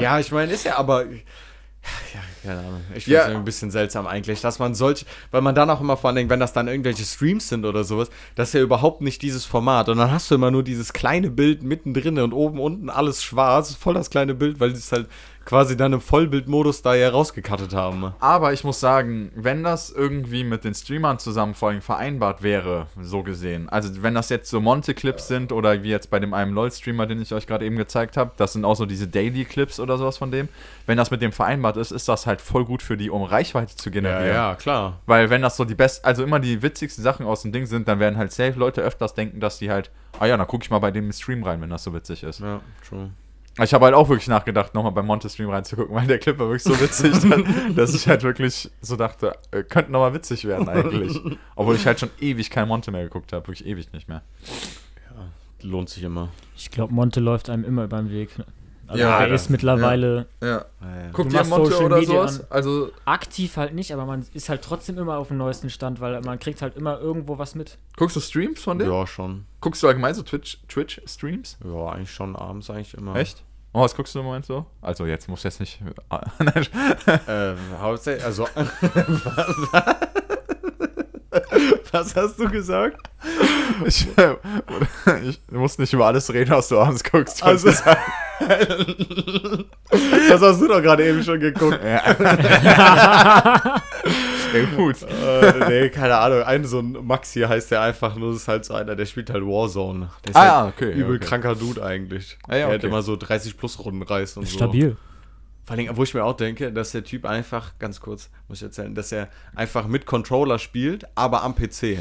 ja, ich meine, ist ja aber. Ja, keine Ahnung. Ich finde es Ja. ein bisschen seltsam eigentlich, dass man solch, weil man dann auch immer vor allen Dingen, wenn das dann irgendwelche Streams sind oder sowas, das ist ja überhaupt nicht dieses Format. Und dann hast du immer nur dieses kleine Bild mittendrin und oben, unten alles schwarz, voll das kleine Bild, weil es halt quasi dann im Vollbildmodus da ja rausgekattet haben. Aber ich muss sagen, wenn das irgendwie mit den Streamern zusammen vor allem vereinbart wäre, so gesehen, also wenn das jetzt so Monte-Clips sind oder wie jetzt bei dem einen LOL-Streamer, den ich euch gerade eben gezeigt habe, das sind auch so diese Daily-Clips oder sowas von dem, wenn das mit dem vereinbart ist, ist das halt voll gut für die, um Reichweite zu generieren. klar. Weil wenn das so die best, also immer die witzigsten Sachen aus dem Ding sind, dann werden halt safe Leute öfters denken, dass die halt, ah ja, dann gucke ich mal bei dem Stream rein, wenn das so witzig ist. Ja, true. Ich habe halt auch wirklich nachgedacht, nochmal beim Monte-Stream reinzugucken, weil der Clip war wirklich so witzig, dass ich halt wirklich so dachte, äh, könnte nochmal witzig werden eigentlich. Obwohl ich halt schon ewig kein Monte mehr geguckt habe, wirklich ewig nicht mehr. Lohnt sich immer. Ich glaube, Monte läuft einem immer über den Weg. Also Ja, das- ist mittlerweile Ja. Ja, ja. Guckt Du ihr Monte Social oder Media sowas? Also, aktiv halt nicht, aber man ist halt trotzdem immer auf dem neuesten Stand, weil man kriegt halt immer irgendwo was mit. guckst du Streams von dem? ja, schon. Guckst du allgemein so Twitch- Twitch-Streams? Ja, eigentlich schon abends eigentlich immer. Echt? Oh, was guckst du im Moment so? Also jetzt muss jetzt nicht. Äh, hauptsächlich, also Was hast du gesagt? Ich, äh, ich muss nicht über alles reden, was du abends guckst. Also, Das hast du doch gerade eben schon geguckt. ja. Ja, gut. äh, nee, keine Ahnung. Ein so ein Max hier heißt der einfach nur, das ist halt so einer, der spielt halt Warzone. Der ist Ah, halt ja, okay, Übel okay. kranker Dude eigentlich. Ah, ja, Der hat okay. immer so 30 plus Runden reißt und so. Stabil. Vor allem, wo ich mir auch denke, dass der Typ einfach, ganz kurz, muss ich erzählen, dass er einfach mit Controller spielt, aber am PC.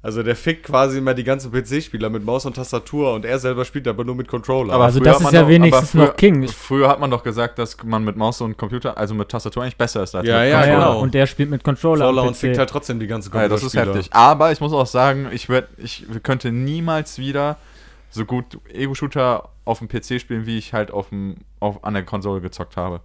Also der fickt quasi immer die ganzen PC-Spieler mit Maus und Tastatur und er selber spielt aber nur mit Controller. Aber Also früher das ist ja doch- wenigstens früher, noch King. Früher hat man doch gesagt, dass man mit Maus und Computer, also mit Tastatur eigentlich besser ist. als Ja, mit ja, Controller. genau. Und der spielt mit Controller. Controller und fickt halt trotzdem die ganzen Ja, das ist heftig. Aber ich muss auch sagen, ich, werd, ich könnte niemals wieder so gut Ego-Shooter auf dem PC spielen, wie ich halt auf dem, auf, an der Konsole gezockt habe.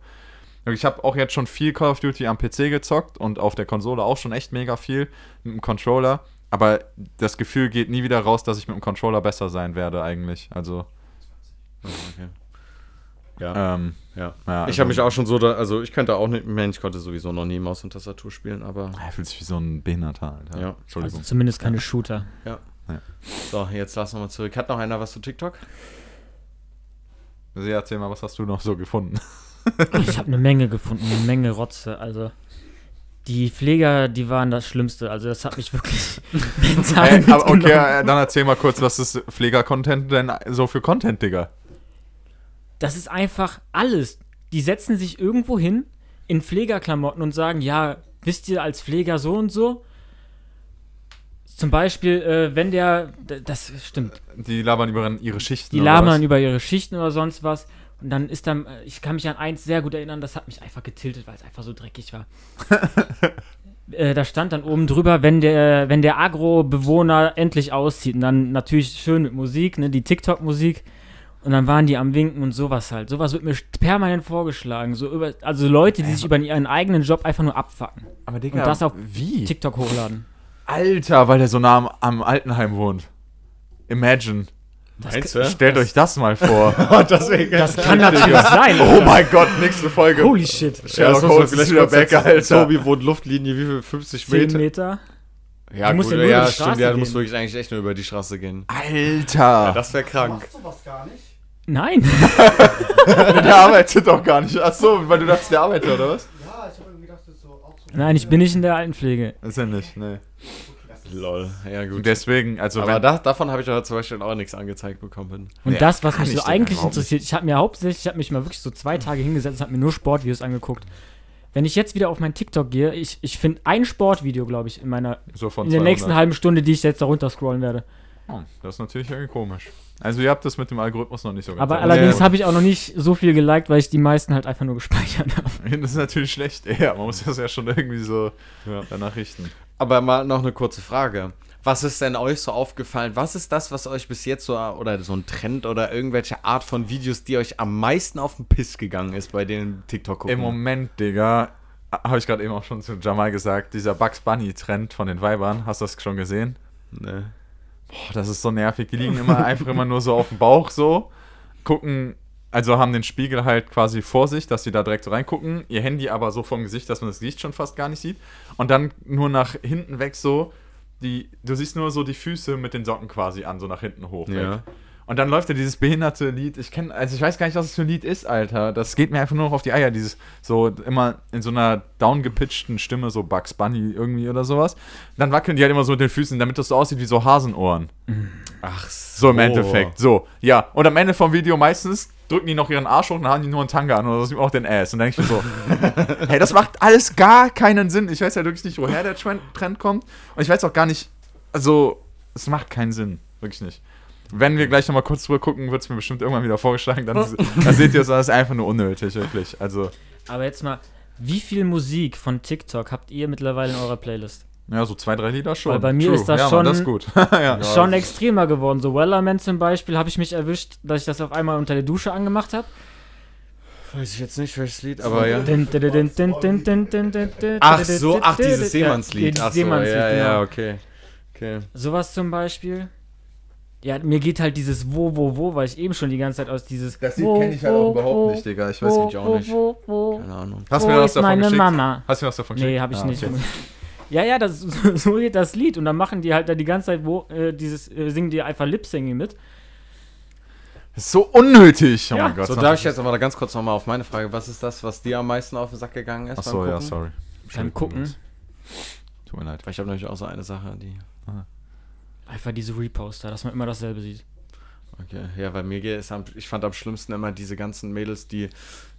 Ich habe auch jetzt schon viel Call of Duty am PC gezockt und auf der Konsole auch schon echt mega viel mit dem Controller. Aber das Gefühl geht nie wieder raus, dass ich mit dem Controller besser sein werde eigentlich. Also, Okay. Ja, ähm, ja. ja, Ich also- habe mich auch schon so, da, also ich könnte auch nicht mehr, ich konnte sowieso noch nie Maus und Tastatur spielen, aber er fühlt sich wie so ein Behinderter, Alter. Ja. Also Entschuldigung. zumindest keine Shooter. so, jetzt lassen wir mal zurück. Hat noch einer was zu TikTok? Also, erzähl mal, was hast du noch so gefunden? Ich habe eine Menge gefunden, eine Menge Rotze. Also die Pfleger, die waren das Schlimmste. Also das hat mich wirklich mental Ey, aber okay, äh, dann erzähl mal kurz, was ist Pfleger-Content denn so für Content, Digga? Das ist einfach alles. Die setzen sich irgendwo hin in Pflegerklamotten und sagen, ja, wisst ihr als Pfleger so und so? Zum Beispiel, äh, wenn der, das stimmt, Die labern über ihre Schichten. die oder labern was? über ihre Schichten oder sonst was. Und dann ist dann, äh, ich kann mich an eins sehr gut erinnern, das hat mich einfach getiltet, weil es einfach so dreckig war. äh, da stand dann oben drüber, wenn der, wenn der Agro-Bewohner endlich auszieht. Und dann natürlich schön mit Musik, ne, die TikTok-Musik. Und dann waren die am Winken und sowas halt. Sowas wird mir permanent vorgeschlagen. So über, also Leute, die sich über ihren eigenen Job einfach nur abfacken. Aber Digga, Und das auf wie? TikTok hochladen. Alter, weil der so nah am, am Altenheim wohnt. Imagine. Meinst du? Stellt euch das mal vor. das wäre Das kann natürlich sein. oh mein Gott, nächste Folge. Holy shit. Sherlock Holmes ist wieder back, Alter. Tobi wohnt Luftlinie, wie viel? 50 10 Meter? Meter. Ja, Du musst gut, ja nur ja, stimmt, ja, du musst wirklich eigentlich echt nur über die Straße gehen. Alter. Das wäre Du krank. machst sowas gar nicht. Nein. der arbeitet doch gar nicht. Achso, weil du dachtest, der arbeitet, oder was? Ja, ich habe irgendwie gedacht, das ist so auch so. Nein, ich bin nicht in der Altenpflege. Ist er nicht, ne. Lol, ja gut. Deswegen, also Aber wenn, da, davon habe ich aber zum Beispiel auch nichts angezeigt bekommen. Und Ja, das, was mich so eigentlich interessiert, ich habe mir hauptsächlich, ich habe mich mal wirklich so zwei Tage hingesetzt und habe mir nur Sportvideos angeguckt. Wenn ich jetzt wieder auf mein TikTok gehe, ich, ich finde ein Sportvideo, glaube ich, in meiner so von in der 200. nächsten halben Stunde, die ich jetzt da runter scrollen werde. Oh, das ist natürlich irgendwie komisch. Also ihr habt das mit dem Algorithmus noch nicht so ganz Aber allerdings Ja. habe ich auch noch nicht so viel geliked, weil ich die meisten halt einfach nur gespeichert habe. Das ist natürlich schlecht. Ja, man muss das ja schon irgendwie so Ja. danach richten. Aber mal noch eine kurze Frage. Was ist denn euch so aufgefallen? Was ist das, was euch bis jetzt so, oder so ein Trend oder irgendwelche Art von Videos, die euch am meisten auf den Piss gegangen ist bei den TikTok gucken? Im Moment, Digga, habe ich gerade eben auch schon zu Jamal gesagt, dieser Bugs Bunny-Trend von den Weibern, hast du das schon gesehen? Ne. Boah, das ist so nervig. Die liegen immer einfach immer nur so auf dem Bauch so, gucken, also haben den Spiegel halt quasi vor sich, dass sie da direkt so reingucken, ihr Handy aber so vom Gesicht, dass man das Gesicht schon fast gar nicht sieht und dann nur nach hinten weg so, die, du siehst nur so die Füße mit den Socken quasi an, so nach hinten hoch. Ja. Weg. Und dann läuft ja dieses behinderte Lied. Ich kenne, also ich weiß gar nicht, was es für ein Lied ist, Alter. Das geht mir einfach nur noch auf die Eier. Dieses so immer in so einer downgepitchten Stimme, so Bugs Bunny irgendwie oder sowas. Dann wackeln die halt immer so mit den Füßen, damit das so aussieht wie so Hasenohren. Ach So im Endeffekt. So, ja. Und am Ende vom Video meistens drücken die noch ihren Arsch hoch und haben die nur einen Tanga an oder das auch den Ass. Und dann denke ich mir so, hey, das macht alles gar keinen Sinn. Ich weiß ja wirklich nicht, woher der Trend, Trend kommt. Und ich weiß auch gar nicht, also, es macht keinen Sinn. Wirklich nicht. Wenn wir gleich nochmal kurz drüber gucken, wird es mir bestimmt irgendwann wieder vorgeschlagen. Dann, dann seht ihr, es ist einfach nur unnötig, wirklich. Also, Aber jetzt mal, wie viel Musik von TikTok habt ihr mittlerweile in eurer Playlist? ja, so zwei, drei Lieder schon. Weil bei mir ist das ja, schon- Mann, das ja. Schon extremer geworden. So Wellerman zum Beispiel habe ich mich erwischt, dass ich das auf einmal unter der Dusche angemacht habe. Weiß ich jetzt nicht, welches Lied, aber ja. Ach so, ach, dieses Seemannslied. Ach so, ja, ja, genau. okay. Okay. Sowas zum Beispiel. Ja, mir geht halt dieses Wo, Wo, Wo, weil ich eben schon die ganze Zeit aus dieses Das Lied Wo, kenne ich halt auch Wo, überhaupt Wo, nicht, Digga. Ich weiß Wo, nicht. auch Wo, nicht. Wo, Wo. Keine Ahnung. Hast du Wo mir was ist davon meine geschickt? Mama? Hast du mir was davon geschickt? Nee, habe ich Ah, nicht. okay. Ja, ja, das, so geht das Lied. Und dann machen die halt da die ganze Zeit, wo, äh, dieses, äh, singen die einfach Lip-Singing mit. Das ist so unnötig. Oh Ja. mein Gott. So, darf ich jetzt aber da ganz kurz nochmal auf meine Frage, was ist das, was dir am meisten auf den Sack gegangen ist Achso, ja, Gucken? sorry. Beim Gucken. Tut mir leid. Weil ich habe natürlich auch so eine Sache, die... Einfach diese Reposter, dass man immer dasselbe sieht. Okay, ja, bei mir geht es am, ich fand am schlimmsten immer diese ganzen Mädels, die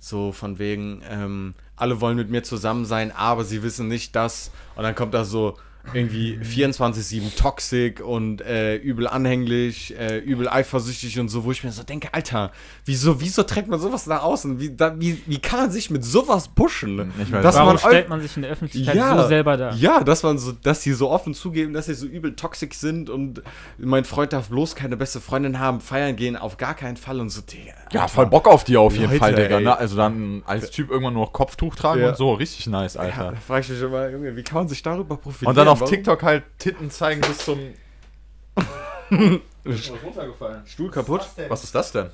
so von wegen, ähm, alle wollen mit mir zusammen sein, aber sie wissen nicht das. Und dann kommt da so irgendwie 24-7 toxic und äh, übel anhänglich, äh, übel eifersüchtig und so, wo ich mir so denke, Alter, wieso, wieso trägt man sowas nach außen? Wie, da, wie, wie kann man sich mit sowas pushen? Ich weiß Dass. Warum man stellt man sich in der Öffentlichkeit Ja. so selber dar? Ja, dass man so, dass sie so offen zugeben, dass sie so übel toxisch sind und mein Freund darf bloß keine beste Freundin haben, feiern gehen, auf gar keinen Fall und so, Digga. Ja, voll Bock auf die auf jeden Leute, Fall, Digga. Ne? Also dann als Typ irgendwann nur noch Kopftuch tragen Ja. und so. Richtig nice, Ja, Alter. da frage ich mich immer, Junge, wie kann man sich darüber profitieren? Auf Warum? TikTok halt Titten zeigen bis zum. ist was runtergefallen. Stuhl kaputt. Was denn? Was ist das denn?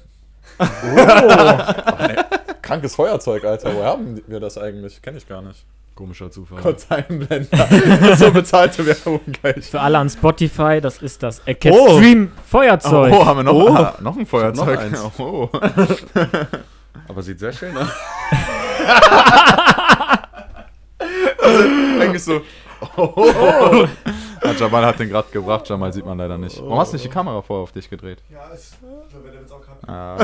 Oh. nee. Krankes Feuerzeug, Alter. Woher haben wir das eigentlich? Kenne ich gar nicht. Komischer Zufall. Kurz einblender. so bezahlte Werbung gleich. Für alle an Spotify, das ist das Acat Oh. Stream Feuerzeug. Oh, haben wir noch, Oh. ah, noch ein Feuerzeug? Noch eins. Oh. Aber sieht sehr schön aus. Eigentlich so. Oh. Ja, Jamal hat den gerade gebracht, Jamal sieht man leider nicht. Warum hast du nicht die Kamera vorher auf dich gedreht? Ja, ist, so wird er jetzt auch gerade. Ah,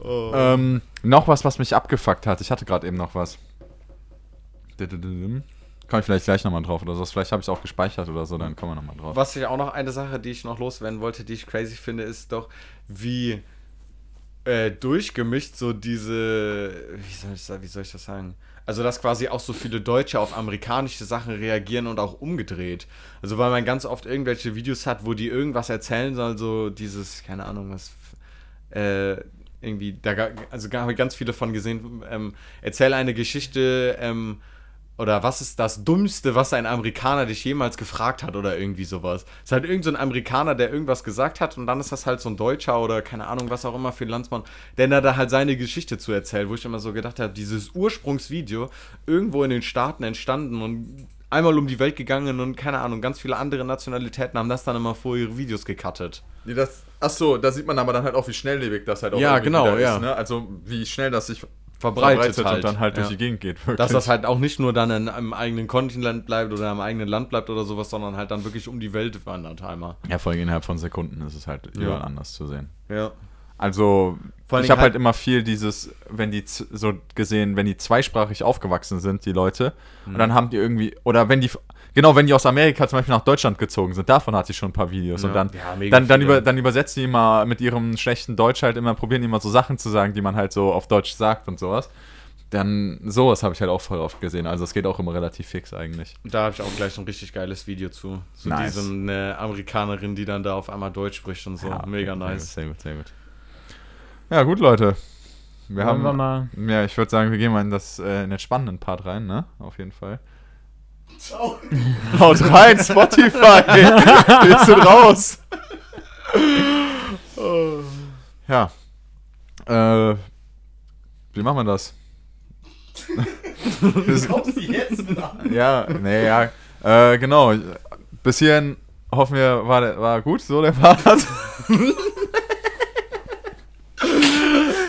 okay. ähm, noch was, was mich abgefuckt hat. Ich hatte gerade eben noch was. Kann ich vielleicht gleich nochmal drauf oder so. Vielleicht habe ich es auch gespeichert oder so, dann kommen wir nochmal drauf. Was ich auch noch eine Sache, die ich noch loswerden wollte, die ich crazy finde, ist doch, wie äh, durchgemischt so diese, wie soll, ich, wie soll ich das sagen? Also, dass quasi auch so viele Deutsche auf amerikanische Sachen reagieren und auch umgedreht. Also, weil man ganz oft irgendwelche Videos hat, wo die irgendwas erzählen sollen, so dieses, keine Ahnung, was, äh, irgendwie, da also habe ich ganz viele von gesehen, ähm, erzähl eine Geschichte, ähm, oder was ist das Dummste, was ein Amerikaner dich jemals gefragt hat oder irgendwie sowas. Es ist halt irgend so ein Amerikaner, der irgendwas gesagt hat und dann ist das halt so ein Deutscher oder keine Ahnung, was auch immer für ein Landsmann, der da halt seine Geschichte zu erzählt, wo ich immer so gedacht habe, dieses Ursprungsvideo irgendwo in den Staaten entstanden und einmal um die Welt gegangen und keine Ahnung, ganz viele andere Nationalitäten haben das dann immer vor ihre Videos gecuttet. Nee, das, achso, da sieht man aber dann halt auch, wie schnelllebig das halt auch Ja, genau, ja. ist. Ne? Also wie schnell das sich Verbreitet verbreitet, halt, und dann halt durch ja. die Gegend geht. Wirklich. Dass das halt auch nicht nur dann in einem eigenen Kontinent bleibt oder im eigenen Land bleibt oder sowas, sondern halt dann wirklich um die Welt wandert einmal. ja, vor allem innerhalb von Sekunden ist es halt Ja. überall anders zu sehen. Ja. Also, ich habe halt halt- immer viel dieses, wenn die so gesehen, wenn die zweisprachig aufgewachsen sind, die Leute, und Mhm. dann haben die irgendwie, oder wenn die, genau, wenn die aus Amerika zum Beispiel nach Deutschland gezogen sind, davon hatte ich schon ein paar Videos. Und Ja. dann, Ja, mega dann, dann, über, dann übersetzen die immer mit ihrem schlechten Deutsch halt immer, probieren die immer so Sachen zu sagen, die man halt so auf Deutsch sagt und sowas. Dann, sowas habe ich halt auch voll oft gesehen. Also, es geht auch immer relativ fix eigentlich. Da habe ich auch gleich ein richtig geiles Video zu. Zu Nice. diesem eine Amerikanerin, die dann da auf einmal Deutsch spricht und so. Ja, Mega nice. Sehr gut, sehr gut. Ja, gut, Leute. Wir Wollen haben, wir mal. ja, ich würde sagen, wir gehen mal in, das, äh, in den spannenden Part rein, ne? Auf jeden Fall. Ciao. Haut rein, Spotify! Wir sind raus! ja. Äh, wie machen wir das? Kommst du jetzt ja, nee, ja. Äh, genau. Bis hierhin hoffen wir, war, der- war gut, so der Part.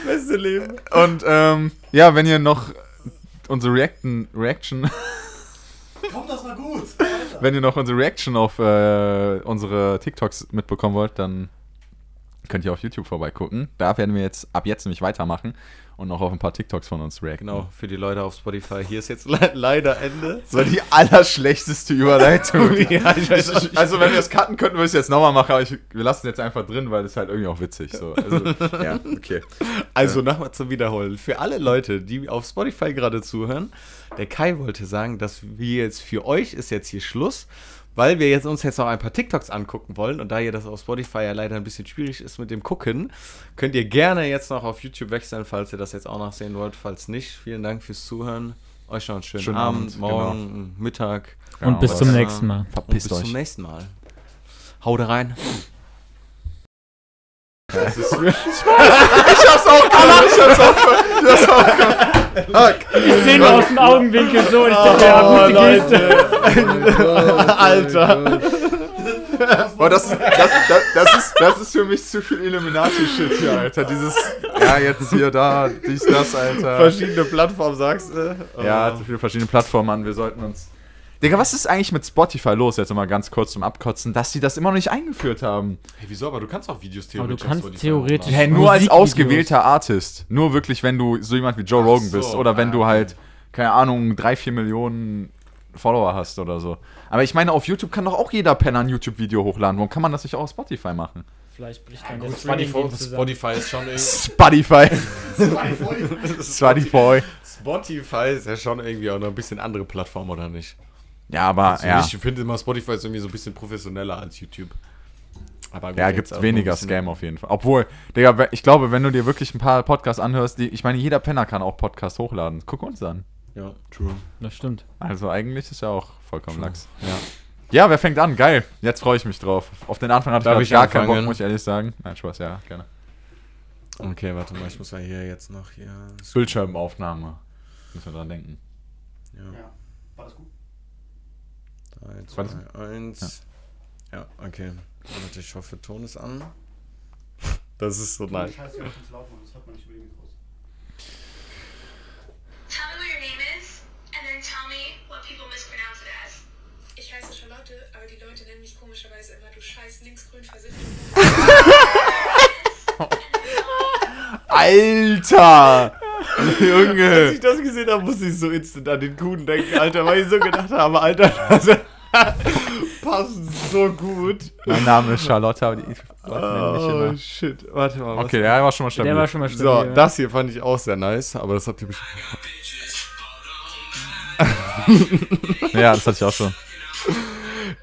Beste Leben. Und ähm, ja, wenn ihr noch unsere Reacten, Reaction, Kommt das mal gut. Alter. wenn ihr noch unsere Reaction auf äh, unsere TikToks mitbekommen wollt, dann könnt ihr auf YouTube vorbeigucken. Da werden wir jetzt ab jetzt nämlich weitermachen und noch auf ein paar TikToks von uns reacten. Genau, für die Leute auf Spotify. Hier ist jetzt le leider Ende. War die allerschlechteste Überleitung. Ja, ich Ich- also wenn wir es cutten könnten, würde ich es jetzt nochmal machen, aber ich, wir lassen es jetzt einfach drin, weil es halt irgendwie auch witzig so. Also, ja, okay. Also nochmal zum Wiederholen. Für alle Leute, die auf Spotify gerade zuhören, der Kai wollte sagen, dass wir jetzt für euch ist jetzt hier Schluss, weil wir jetzt uns jetzt noch ein paar TikToks angucken wollen und da ihr das auf Spotify ja leider ein bisschen schwierig ist mit dem Gucken, könnt ihr gerne jetzt noch auf YouTube wechseln, falls ihr das jetzt auch noch sehen wollt. Falls nicht, vielen Dank fürs Zuhören. Euch noch einen schönen, Schönen Abend, Abend, morgen, Mittag. Und bis was- zum nächsten Mal. Und Verpisst bis euch. zum nächsten Mal. Haut rein. Ich hab's auch gemacht, ich hab's auch gemacht. Ich hab's auch gemacht. Ich sehe nur aus dem Augenwinkel so und ich dachte, ja, gute Geste. Alter. Boah, das, ist- das, das, das, ist, das ist für mich zu viel Illuminati-Shit hier, Alter. Dieses, ja, jetzt hier, da, dies, das, Alter. Verschiedene Plattformen, sagst du? Ja, zu viele verschiedene Plattformen an. Wir sollten uns. Digga, was ist eigentlich mit Spotify los? Jetzt mal ganz kurz zum Abkotzen, dass sie das immer noch nicht eingeführt haben. Hey, wieso? Aber du kannst auch Videos Aber du theoretisch auf kannst Spotify theoretisch-. Hey, nur als ausgewählter Artist. Nur wirklich, wenn du so jemand wie Joe Rogan so, bist. Oder wenn ah, du okay. halt, keine Ahnung, drei, vier Millionen Follower hast oder so. Aber ich meine, auf YouTube kann doch auch jeder Penner ein YouTube-Video hochladen. Warum kann man das nicht auch auf Spotify machen? Vielleicht bricht dann der Spotify. Spotify ist schon irgendwie. Spotify. Spotify. Spotify ist ja schon irgendwie auch noch ein bisschen andere Plattform, oder nicht? Ja, aber, Also ja. Ich finde immer, Spotify ist irgendwie so ein bisschen professioneller als YouTube. Aber gut, Ja, gibt weniger Scam auf jeden Fall. Obwohl, Digga, ich glaube, wenn du dir wirklich ein paar Podcasts anhörst, die, ich meine, jeder Penner kann auch Podcasts hochladen. Guck uns an. Ja, true. Das stimmt. Also eigentlich ist ja auch vollkommen True. lax. Ja. Ja, wer fängt an? Geil. Jetzt freue ich mich drauf. Auf den Anfang hatte Darf ich gar keinen Bock, muss ich ehrlich sagen. Nein, Spaß, ja, gerne. Okay, warte mal, ich muss mal hier jetzt noch hier. Bildschirmaufnahme. Müssen wir dran denken. Ja, Ja. War das gut? 3, War 2, das- 1. Ja, okay. Warte, ich hoffe, Ton ist an. Das ist so nice. Scheiße, ich muss laut machen, das hört man nicht über die Mikros. Tell me what your name is, and then tell me what people mispronounce it as. Ich heiße Charlotte, aber die Leute nennen mich komischerweise immer du scheiß linksgrün versifft. Alter! Als Junge! ich das gesehen habe, musste ich so instant an den Kuhn denken, Alter, weil ich so gedacht habe, Alter, das passt so gut. Mein Name ist Charlotte, aber die Oh, shit. Warte mal. Okay, ja, war schon mal stabil. Der war schon mal stabil. So, ja. das hier fand ich auch sehr nice, aber das habt ihr bestimmt. Ja, das hatte ich auch schon.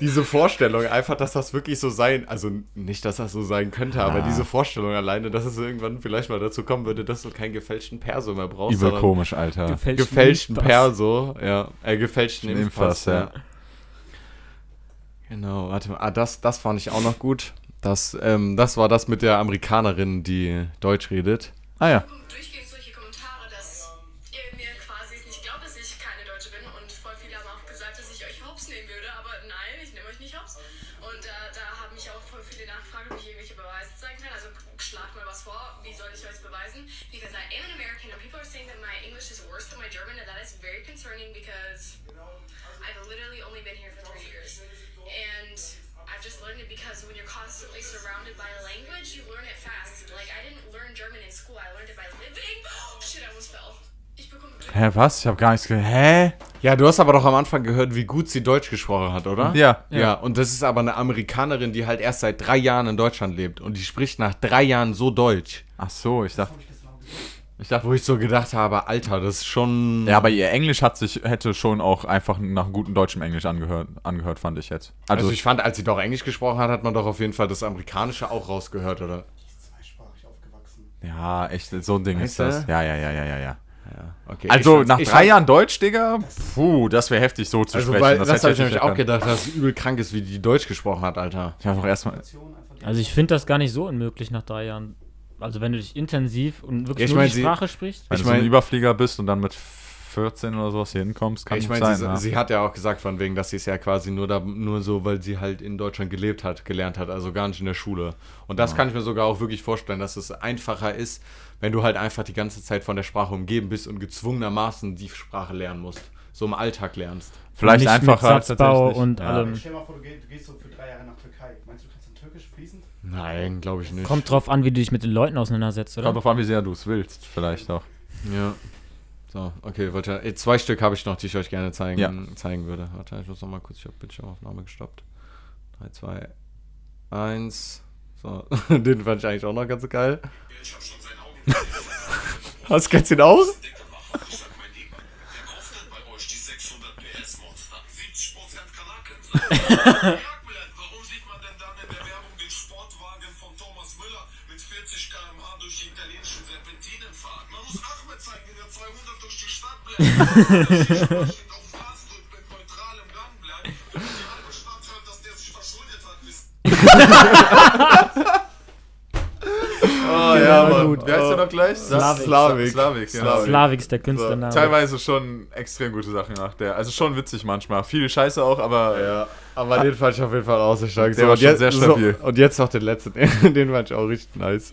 Diese Vorstellung, einfach, dass das wirklich so sein, also nicht, dass das so sein könnte, aber Ah. diese Vorstellung alleine, dass es irgendwann vielleicht mal dazu kommen würde, dass du keinen gefälschten Perso mehr brauchst, Übel komisch, Alter. Gefälschten gefälschten. Perso, ja, äh, gefälschten Impfpass, Impfpass, ja. ja. Genau, warte mal, ah, das, das fand ich auch noch gut. Das, ähm, das war das mit der Amerikanerin, die Deutsch redet. Ah ja. Hops nehmen würde. Aber nein, ich nehme euch nicht hops. Und äh, da haben mich auch voll viele nachgefragt, ob ich irgendwelche Beweise zeigen kann. Also schlag mal was vor, wie soll ich euch beweisen? Because I am an American and people are saying that my English is worse than my German. And that is very concerning because I've literally only been here for three years. And I've just learned it because when you're constantly surrounded by a language, you learn it fast. Like, I didn't learn German in school, I learned it by living. Shit, I almost fell. Hä, was? Ich habe gar nichts gehört. Hä? Ja, du hast aber doch am Anfang gehört, wie gut sie Deutsch gesprochen hat, oder? Ja. Ja, und das ist aber eine Amerikanerin, die halt erst seit drei Jahren in Deutschland lebt. Und die spricht nach drei Jahren so Deutsch. Ach so, ich dachte. Ich dachte, Wo ich so gedacht habe, Alter, das ist schon. Ja, aber ihr Englisch hat sich, hätte schon auch einfach nach gutem deutschem Englisch angehört, angehört, fand ich jetzt. Also, Also, ich fand, als sie doch Englisch gesprochen hat, hat man doch auf jeden Fall das Amerikanische auch rausgehört, oder? Zweisprachig aufgewachsen. ja, echt, so ein Ding Weißt ist das. Ja, ja, ja, ja, ja, ja. Ja, okay. Also, Ich nach drei Jahren Deutsch, Digga, puh, das wäre heftig so zu Also, sprechen. weil, das, hätte habe ich nämlich auch gedacht, dass es übel krank ist, wie die Deutsch gesprochen hat, Alter. Ich habe auch erstmal. Also ich finde das gar nicht so unmöglich nach drei Jahren. Also wenn du dich intensiv und wirklich Ja, ich nur mein, die sie- Sprache sprichst. Wenn Ich du so ein mein- Überflieger bist und dann mit 14 oder sowas hier hinkommst, kann ich meine, sein. sie, ja. sie hat ja auch gesagt, von wegen, dass sie es ja quasi nur, da, nur so, weil sie halt in Deutschland gelebt hat, gelernt hat, also gar nicht in der Schule. Und das kann ich mir sogar auch wirklich vorstellen, dass es einfacher ist, wenn du halt einfach die ganze Zeit von der Sprache umgeben bist und gezwungenermaßen die Sprache lernen musst. So im Alltag lernst. Vielleicht nicht einfacher mit Satzbau tatsächlich. und ja. allem. Stell dir mal vor, du gehst, du gehst so für drei Jahre nach Türkei. Meinst du, du kannst dann Türkisch fließend? Nein, glaube ich nicht. Kommt drauf an, wie du dich mit den Leuten auseinandersetzt, oder? Kommt drauf an, wie sehr du es willst, vielleicht auch. Ja. So, okay, warte. äh, Zwei Stück habe ich noch, die ich euch gerne zeigen, Ja. zeigen würde. Warte, ich muss noch mal kurz, ich habe Bildschirmaufnahme gestoppt. 3, 2, 1. So, den fand ich eigentlich auch noch ganz geil. Ich hab schon sein Augen. Hast du den auch? Oh, ja, Mann. Wie heißt der noch gleich? Slavik. Slavik. Slavik, genau. Slavik ist der So, Künstlername. teilweise schon extrem gute Sachen macht der. Also schon witzig manchmal. Viel Scheiße auch, aber Ja, aber den fand ich auf jeden Fall auch sehr stark. Der war und schon jetzt, sehr stabil. So, und jetzt noch den letzten, den fand ich auch richtig nice.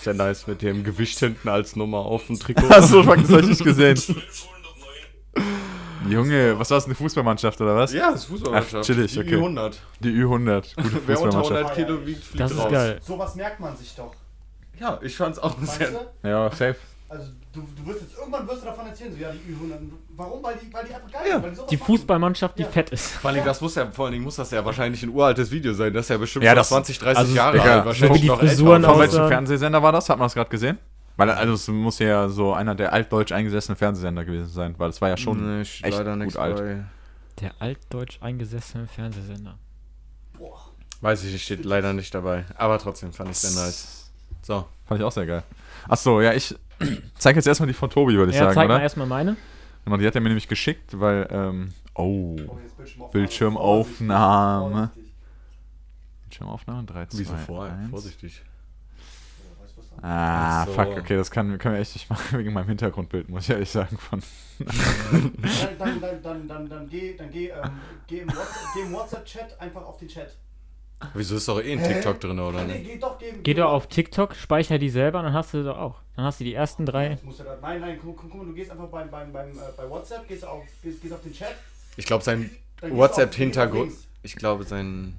sehr nice mit dem Gewicht hinten als Nummer auf dem Trikot. Achso, fuck, das hab ich nicht gesehen. 1209. Junge, was war das, eine Fußballmannschaft oder was? ja, das ist Fußballmannschaft. Ach, chillig, Die okay. 100. Die Ü100. Gute Wer unter Fußballmannschaft. 100 Kilo wiegt, fliegt Das ist raus. geil. Sowas merkt man sich doch. Ja, ich fand's auch sehr... du? Ja, safe. Also du, du wirst jetzt irgendwann wirst du davon erzählen, so ja die Ü100. Warum? Weil die, weil die einfach geil Ja, sind. Weil die. Fußballmannschaft, die Ja. fett ist. Vor allen Dingen, das muss ja, vor allen Dingen muss das ja wahrscheinlich ein uraltes Video sein. Das ist ja bestimmt Ja, das- 20, 30 also, Jahre alt. Wahrscheinlich so wie die noch Frisuren älter. Von welchem Fernsehsender war das? Hat man das gerade gesehen? Weil, also, es muss ja so einer der altdeutsch eingesessenen Fernsehsender gewesen sein, weil es war ja schon Nee, ich echt leider gut alt. bei. Der altdeutsch eingesessene Fernsehsender. Weiß ich steht leider nicht dabei. Aber trotzdem fand ich sehr nice. So. Fand ich auch sehr geil. Achso, ja, ich zeig jetzt erstmal die von Tobi, würde ich Ja, sagen, zeig mal oder? erstmal meine. Genau, die hat er mir nämlich geschickt, weil, ähm, oh, jetzt Bildschirmaufnahme. Bildschirmaufnahme. Vorsichtig. Bildschirmaufnahme, 3, 2, Wieso vorher? 1. Vorsichtig. Ah, so. fuck, okay, das kann, können wir echt nicht machen wegen meinem Hintergrundbild, muss ich ehrlich sagen. Von Dann, dann, dann, dann, dann, dann geh, dann geh, ähm, geh im WhatsApp- geh im WhatsApp-Chat einfach auf den Chat. Wieso ist doch eh ein Hä? TikTok drin, oder Nee, nicht? geh doch, geh, Geh doch auf TikTok, speicher die selber, dann hast du doch auch. Dann hast du die ersten drei. Das musst du da, nein, nein, guck, guck, guck mal, du gehst einfach beim, beim, beim, äh, bei WhatsApp, gehst auf, gehst, gehst auf den Chat. Ich glaube, sein WhatsApp-Hintergrund. Ich glaube, sein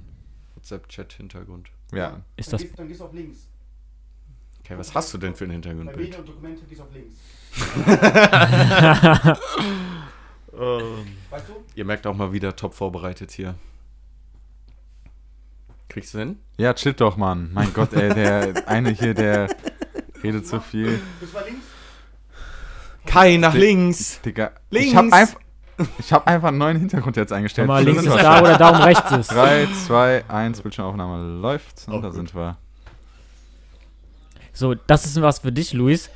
WhatsApp-Chat-Hintergrund. ja, Ist Dann das. gehst, dann gehst du auf links. Okay, was hast du denn für ein Bei Hintergrundbild? Medien und Dokumente gehst du auf links. Weißt du? Ihr merkt auch mal wieder top vorbereitet hier. Kriegst du hin? ja, chill doch, Mann. Mein Gott, ey, der eine hier, der redet zu viel. Bist du bei links? Kai nach links! Digga, Links. ich hab einfach, ich hab einfach einen neuen Hintergrund jetzt eingestellt. Mal, links ist da, wo der Daumen rechts ist. 3, 2, 1, Bildschirmaufnahme läuft. Und Auch da gut. sind wir. So, das ist was für dich, Luis.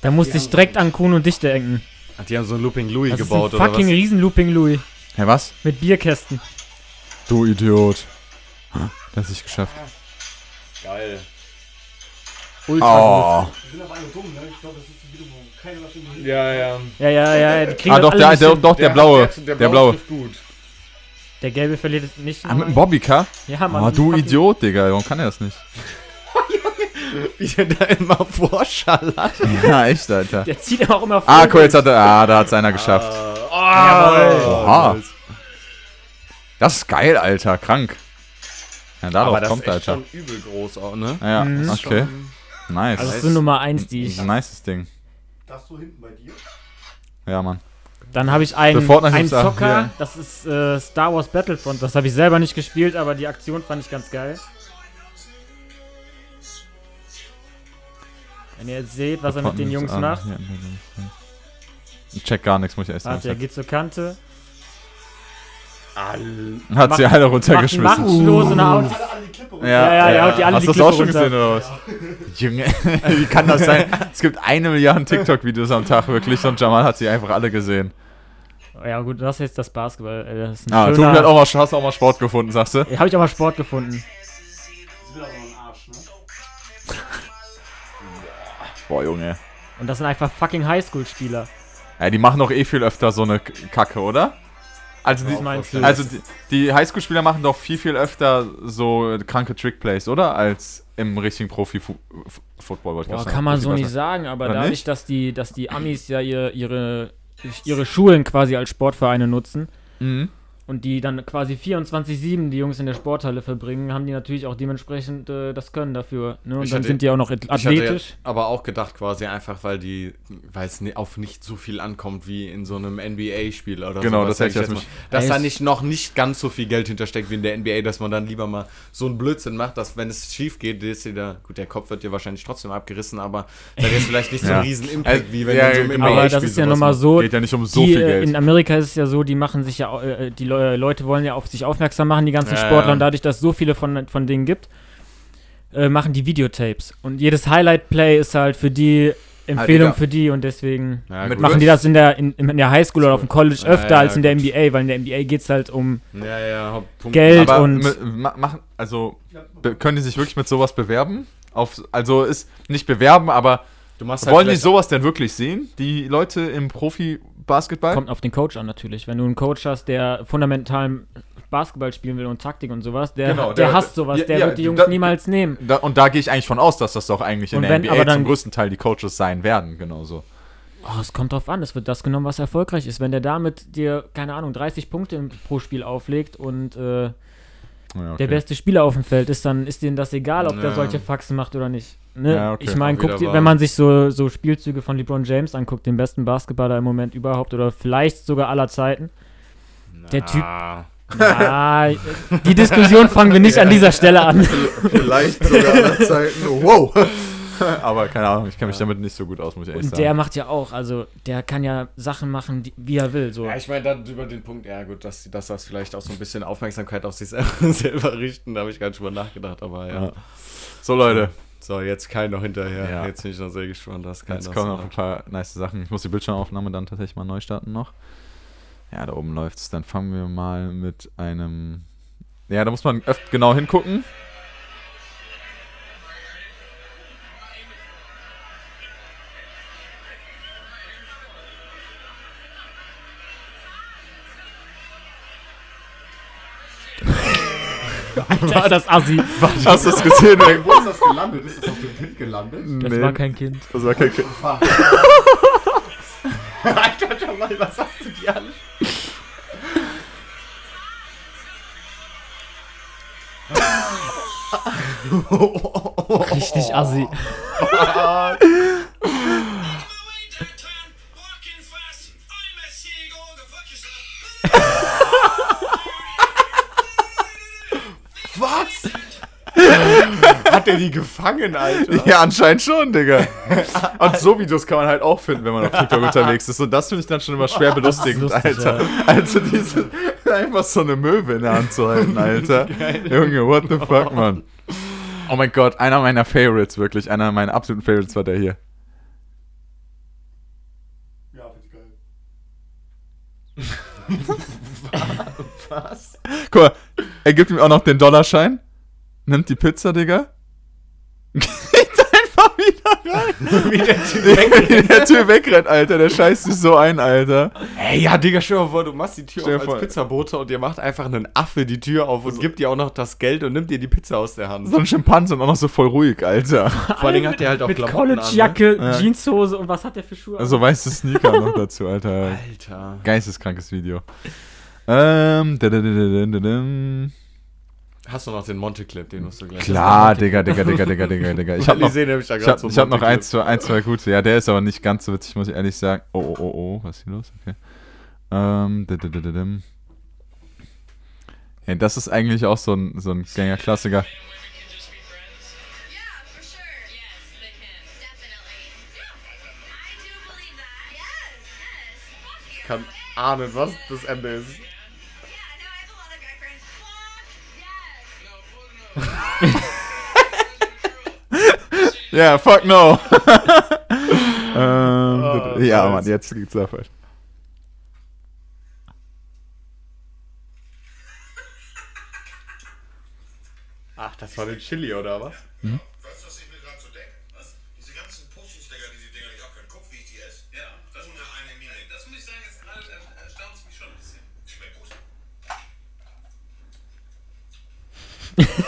Da musste ich direkt an Kuhn und dich denken. Ach, die haben so ein Looping Louis Das ist gebaut, ein oder fucking was? riesen Looping Louis. Hä, was? Mit Bierkästen. Du Idiot. Das ist geschafft. Geil. Ultra Oh. Die sind aber alle dumm, ne? Ich glaube, das ist ein Video, wo keiner Ja, ja. Ja, ja, ja, die kriegen Ah, doch, alle der, der, doch, der, blaue. Der, Der blaue. gut. Der gelbe verliert es nicht. Ah, mit dem Bobbycar? Ja, Mann. Oh, du Idiot, Digga. Warum kann er das nicht? Wie der da immer vorschallert. Ja, echt, Alter. Der zieht auch immer vor. Ah, cool, jetzt hat er. Ah, da hat's einer geschafft. Jawohl. Oha. Das ist geil, Alter. Krank. Ja, Aber darauf das kommt, ist echt Alter. schon übel groß auch, ne? Ja, Mhm. okay. Nice. Also, das ist so Nummer 1, die ich. ein nices Ding. Das so hinten bei dir. Ja, Mann. Dann habe ich einen, einen Zocker, hier. das ist äh, Star Wars Battlefront. Das habe ich selber nicht gespielt, aber die Aktion fand ich ganz geil. Wenn ihr jetzt seht, was er mit den Jungs Ah, macht. nee. Ich check gar nichts, muss ich echt Warte, er sagen. geht zur Kante. Hat macht- sie alle runtergeschmissen. und haut. Alle, alle die Klippe runter. Ja, ja, ja, haut die alle Hast du das auch schon runter. gesehen oder was? Junge, wie kann das sein? Es gibt eine Milliarde TikTok-Videos am Tag wirklich und Jamal hat sie einfach alle gesehen. Ja gut, das ist jetzt das Basketball. äh, Das ist ein Ah, du schöner- hast auch, mal, hast auch mal Sport gefunden, sagst du? Ja, habe ich auch mal Sport gefunden. Ne? Boah, Junge. Und das sind einfach fucking Highschool-Spieler. Ja, die machen doch eh viel öfter so eine Kacke, oder? Also die, du? also die, die Highschool-Spieler machen doch viel, viel öfter so kranke Trickplays, oder? Als im richtigen Profi-Football. Boah, kann man sagen. so nicht sagen, aber Oder dadurch, nicht? dass die, dass die Amis ja ihre, ihre, ihre Schulen quasi als Sportvereine nutzen, Mhm. Und die dann quasi 24-7 die Jungs in der Sporthalle verbringen, haben die natürlich auch dementsprechend äh, das Können dafür. Ne? Und Ich dann hatte- sind die auch noch ath- Ich hatte athletisch. aber auch gedacht, quasi einfach, weil die, weil es auf nicht so viel ankommt wie in so einem NBA-Spiel oder Genau, sowas, das hätte ich jetzt mal. nicht- Dass da nicht noch nicht ganz so viel Geld hintersteckt wie in der NBA, dass man dann lieber mal so einen Blödsinn macht, dass wenn es schief geht, ist wieder, gut, der Kopf wird dir wahrscheinlich trotzdem abgerissen, aber dann ist vielleicht nicht so Ja. ein riesen Impact, Also, wie wenn ja, du in so einem genau. Aber NBA-Spiel das ist ja nochmal so, Geht ja nicht um so die, viel äh, Geld. In Amerika ist es ja so, die machen sich ja, äh, die Le Leute wollen ja auf sich aufmerksam machen, die ganzen Ja, Sportler, ja. und dadurch, dass es so viele von, von denen gibt, äh, machen die Videotapes. Und jedes Highlight-Play ist halt für die Empfehlung Digga. für die und deswegen Ja, machen die das in der, in, in der Highschool oder auf dem College Ja, öfter ja, als in der gut. NBA, weil in der NBA geht es halt um Ja, ja. Geld Aber und machen, also können die sich wirklich mit sowas bewerben? Auf, also ist nicht bewerben, aber Du machst halt wollen die sowas denn wirklich sehen? Die Leute im Profi-Basketball? kommt auf den Coach an natürlich. Wenn du einen Coach hast, der fundamentalen Basketball spielen will und Taktik und sowas, der, Genau, der, der- hasst sowas, ja, der ja, wird die Jungs da- niemals nehmen. Da, und da gehe ich eigentlich von aus, dass das doch eigentlich in Und der wenn- NBA aber dann- zum größten Teil die Coaches sein werden, genauso. Oh, es kommt drauf an, es wird das genommen, was erfolgreich ist. Wenn der damit dir, keine Ahnung, 30 Punkte pro Spiel auflegt und äh, Ja, okay. der beste Spieler auf dem Feld ist, dann ist denen das egal, ob der Ja. solche Faxen macht oder nicht. Ne? Ja, okay. Ich meine, wenn man sich so, so Spielzüge von LeBron James anguckt, den besten Basketballer im Moment überhaupt oder vielleicht sogar aller Zeiten. der Typ- Ah. Ah, die Diskussion fangen wir nicht an dieser Stelle an. Vielleicht sogar aller Zeiten. Wow. Aber keine Ahnung, ich kenne mich damit nicht so gut aus, muss ich ehrlich Und sagen. der macht ja auch, also der kann ja Sachen machen, die, wie er will. So. Ja, ich meine, dann über den Punkt, ja gut, dass, dass das vielleicht auch so ein bisschen Aufmerksamkeit auf sich selber, selber richten, da habe ich gar nicht drüber nachgedacht, aber ja. Ja. So, Leute, So, jetzt Kai noch hinterher. Ja. Jetzt bin ich noch sehr gespannt, Kai jetzt noch kommen noch ein paar nice Sachen. Ich muss die Bildschirmaufnahme dann tatsächlich mal neu starten noch. Ja, da oben läuft's. Dann fangen wir mal mit einem. Ja, da muss man öfter genau hingucken. war das Assi. Hast du es gesehen? Wo ist das gelandet? Ist das auf dem Kind gelandet? Das Nee, war kein Kind. das war kein Kind. Alter, Jamal, was hast du dir alles? Richtig Assi. Hat der die gefangen, Alter? Ja, anscheinend schon, Digga. Und so Videos kann man halt auch finden, wenn man auf TikTok unterwegs ist. Und das finde ich dann schon immer schwer belustigend, lustig, Alter. Also diese, einfach so eine Möwe in der Hand zu halten, Alter. Junge, what the fuck, Mann. Oh mein Gott, einer meiner Favorites, wirklich. Einer meiner absoluten Favorites war der hier. Ja, finde ich geil. Guck mal, er gibt ihm auch noch den Dollarschein. Nimmt die Pizza, Digga. Geht einfach wieder rein. Wie der Typ wegrennt. Wie der Typ wegrennt, Alter. Der scheißt sich so ein, Alter. Ey, ja, Digga, stell dir mal vor, du machst die Tür Stell auf als Pizzabote und ihr macht einfach einen Affe die Tür auf und gibt dir auch noch das Geld und nimmt dir die Pizza aus der Hand. So ein Schimpanse und auch noch so voll ruhig, Alter. Vor allem hat der halt auch Mit College-Jacke, Ja. Jeanshose und was hat der für Schuhe? Also weiße Sneaker noch dazu, Alter. Ne? Alter. Geisteskrankes Video. Ähm, dadadadadadadam. Hast du noch den Monte-Clip, den musst du gleich. Klar, Digga, Digga, Digga, Digga, Digga, Digga. Ich hab noch, ich hab, so ich hab noch ein zwei, ein, zwei gute. Ja, der ist aber nicht ganz so witzig, muss ich ehrlich sagen. Oh, oh, oh, oh, was ist hier los? Okay. Ähm. Ey, das ist eigentlich auch so ein, so ein Gänger-Klassiker. Yeah, for sure. Yes, they can. Definitely. Yeah. I do believe that. Yes, yes. Fuck you. kann ahnen, was das Ende ist. Ja, fuck no. ähm, ja, Mann, jetzt geht's da falsch. Ach, das war der Chili, oder was? Weißt du, was ich mir gerade so denke? Was? Diese ganzen Pussys, Digga, diese Dinger, ich hab keinen Kopf, wie ich die esse. Ja, das ist eine Mine. Das muss ich sagen, jetzt gerade erstaunt es mich schon ein bisschen. Schmeckt gut.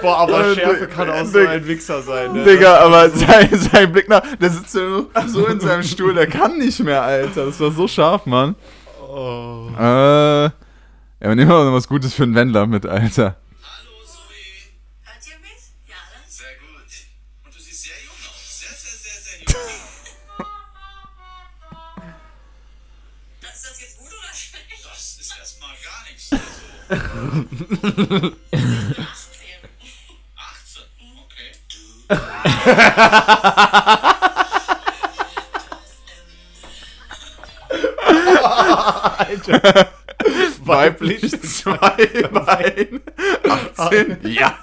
Boah, aber Äh, Schärfe kann auch so ein Wichser sein, ne? Digga, aber sein, sein Blick nach, der sitzt so so in seinem Stuhl, der kann nicht mehr, Alter. Das war so scharf, Mann. Oh. Äh, ja, wir nehmen mal noch was Gutes für einen Wendler mit, Alter. Hallo Zoe. Hört ihr mich? Ja, ne? Sehr gut. Und du siehst sehr jung aus. Sehr, sehr, sehr, sehr jung. Ist das jetzt gut oder schlecht? Das ist erstmal gar nichts. Also, 18. 18. Okay. Weiblich zwei Bein. 18? Ja.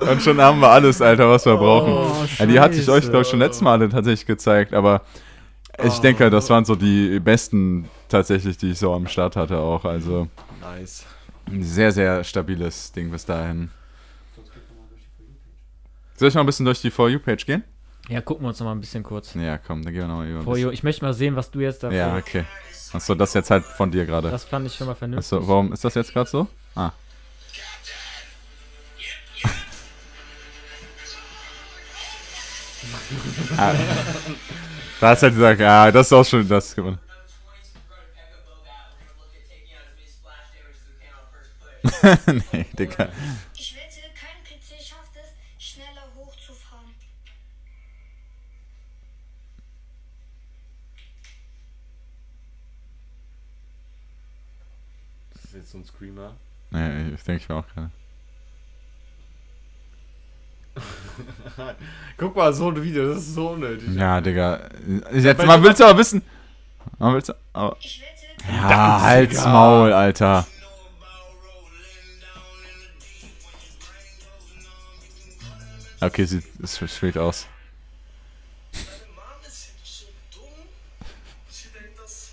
Und schon haben wir alles, Alter, was wir brauchen. Ja, die hatte ich euch, glaube ich, schon letztes Mal tatsächlich gezeigt, aber ich denke, das waren so die besten tatsächlich, die ich so am Start hatte auch. Also Nice. ein sehr, sehr stabiles Ding bis dahin. Soll ich mal ein bisschen durch die For You-Page gehen? Ja, gucken wir uns noch mal ein bisschen kurz. Ja, komm, dann gehen wir nochmal über. For you. Ich möchte mal sehen, was du jetzt da Ja, okay. Achso, das jetzt halt von dir gerade. Das fand ich schon mal vernünftig. Achso, warum ist das jetzt gerade so? Ah. ah. Da hast halt gesagt, ja, das ist auch schon das. gewonnen. nee, Digga. Ich wette, kein PC schafft es, schneller hochzufahren. Das ist jetzt so ein Screamer. Nee, ich denke ich mir auch gerade. Guck mal, so ein Video, das ist so unnötig. Ja, Digga. Jetzt, man will's aber wissen. Man will's aber. Ich wette, Ja, halt's Maul, Alter. Okay, sieht es sieht aus. Deine Mom ist so dumm. Sie denkt, dass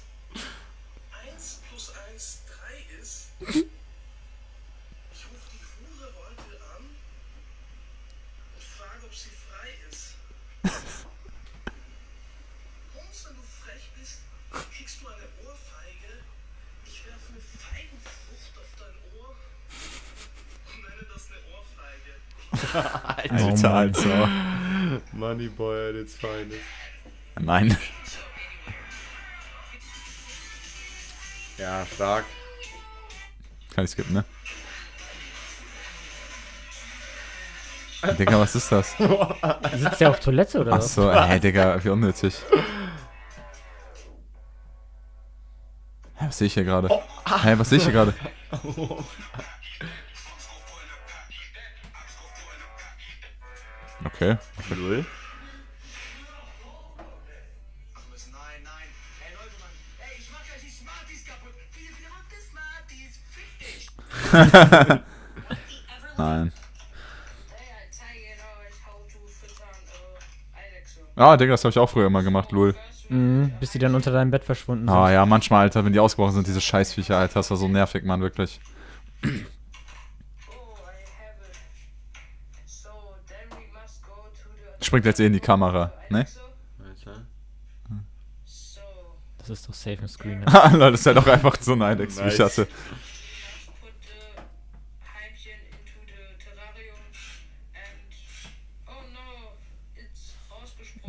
1 plus 1 3 ist. Ich rufe die Hure heute an und frage, ob sie frei ist. Holmes, wenn du frech bist, kriegst du eine Ohrfeige. Ich werfe eine Feigenfrucht auf dein Ohr und nenne das eine Ohrfeige. Alter, Alter. Moneyboy at its finest. Nein. Ja, stark. Kann ich skippen, ne? Digga, was ist das? Sitzt der auf Toilette oder was? Achso, ey, Digga, wie unnötig. Hä, was sehe ich hier gerade? Hä, was sehe ich hier gerade? füttern äh, Eidechse. Ah, Digga, das habe ich auch früher immer gemacht, lol. Mhm, bis die dann unter deinem Bett verschwunden sind. Ah ja, manchmal, Alter, wenn die ausgebrochen sind, diese Scheißviecher, Alter, das war so nervig, Mann, wirklich. Oh, I have it. So, then we must go to the. Springt jetzt eh in die Kamera, ne? Das ist doch safe im Screen. Ne? Ah, Leute, das ist halt auch einfach so ein Eidex, wie ich Nice. hatte. Oh.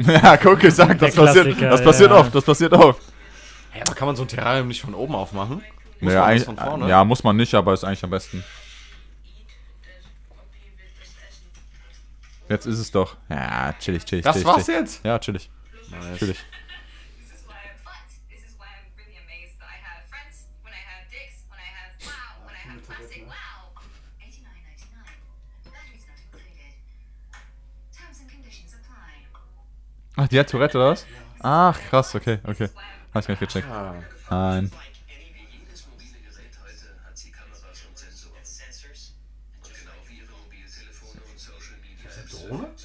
Ja, guck, ich sag, das passiert, das passiert ja. oft, das passiert oft. Hey, aber kann man so ein Terrarium nicht von oben aufmachen? Muss Naja, eigentlich, von vorne? ja, muss man nicht, aber ist eigentlich am besten. Das okay wird das Essen. Jetzt ist es doch. Ja, chillig, chillig, Das chillig. war's chillig. jetzt? Ja, chillig, Nice. chillig. This is why I'm but this is why I'm really amazed that I have friends when I have dicks, when I have wow, when I have plastic wow. 89.99. Batteries not included. Terms and conditions apply. Ach, die hat Tourette oder was? Ach, krass, okay, okay. Hab ich gar nicht gecheckt. Ah. Nein.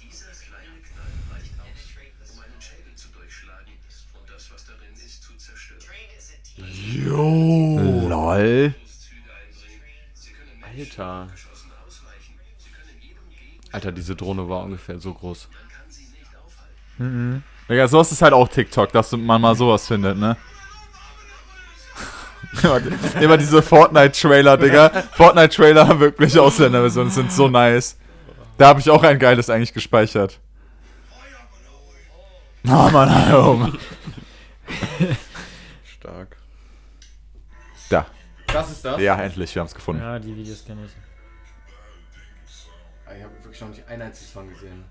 Dieser kleine Knall reicht aus, um einen Schädel zu durchschlagen und das, was darin ist, zu zerstören. Lol. Sie können Alter. Geschossen ausweichen. Sie können jedem Gegner, Alter, diese Drohne war ungefähr so groß. kann sie nicht aufhalten. Digga, sowas ist halt auch TikTok, dass man mal sowas findet, ne? Immer- Immer diese Fortnite-Trailer, Digga. Fortnite-Trailer, wirklich Ausländerversionen sind so nice. Da habe ich auch ein geiles eigentlich gespeichert. Oh Mann, hallo. Stark. Da. Was ist das? Ja, endlich, wir haben es gefunden. Ja, die Videos kenne ich. Ich habe wirklich noch nicht einen einzigen Song gesehen.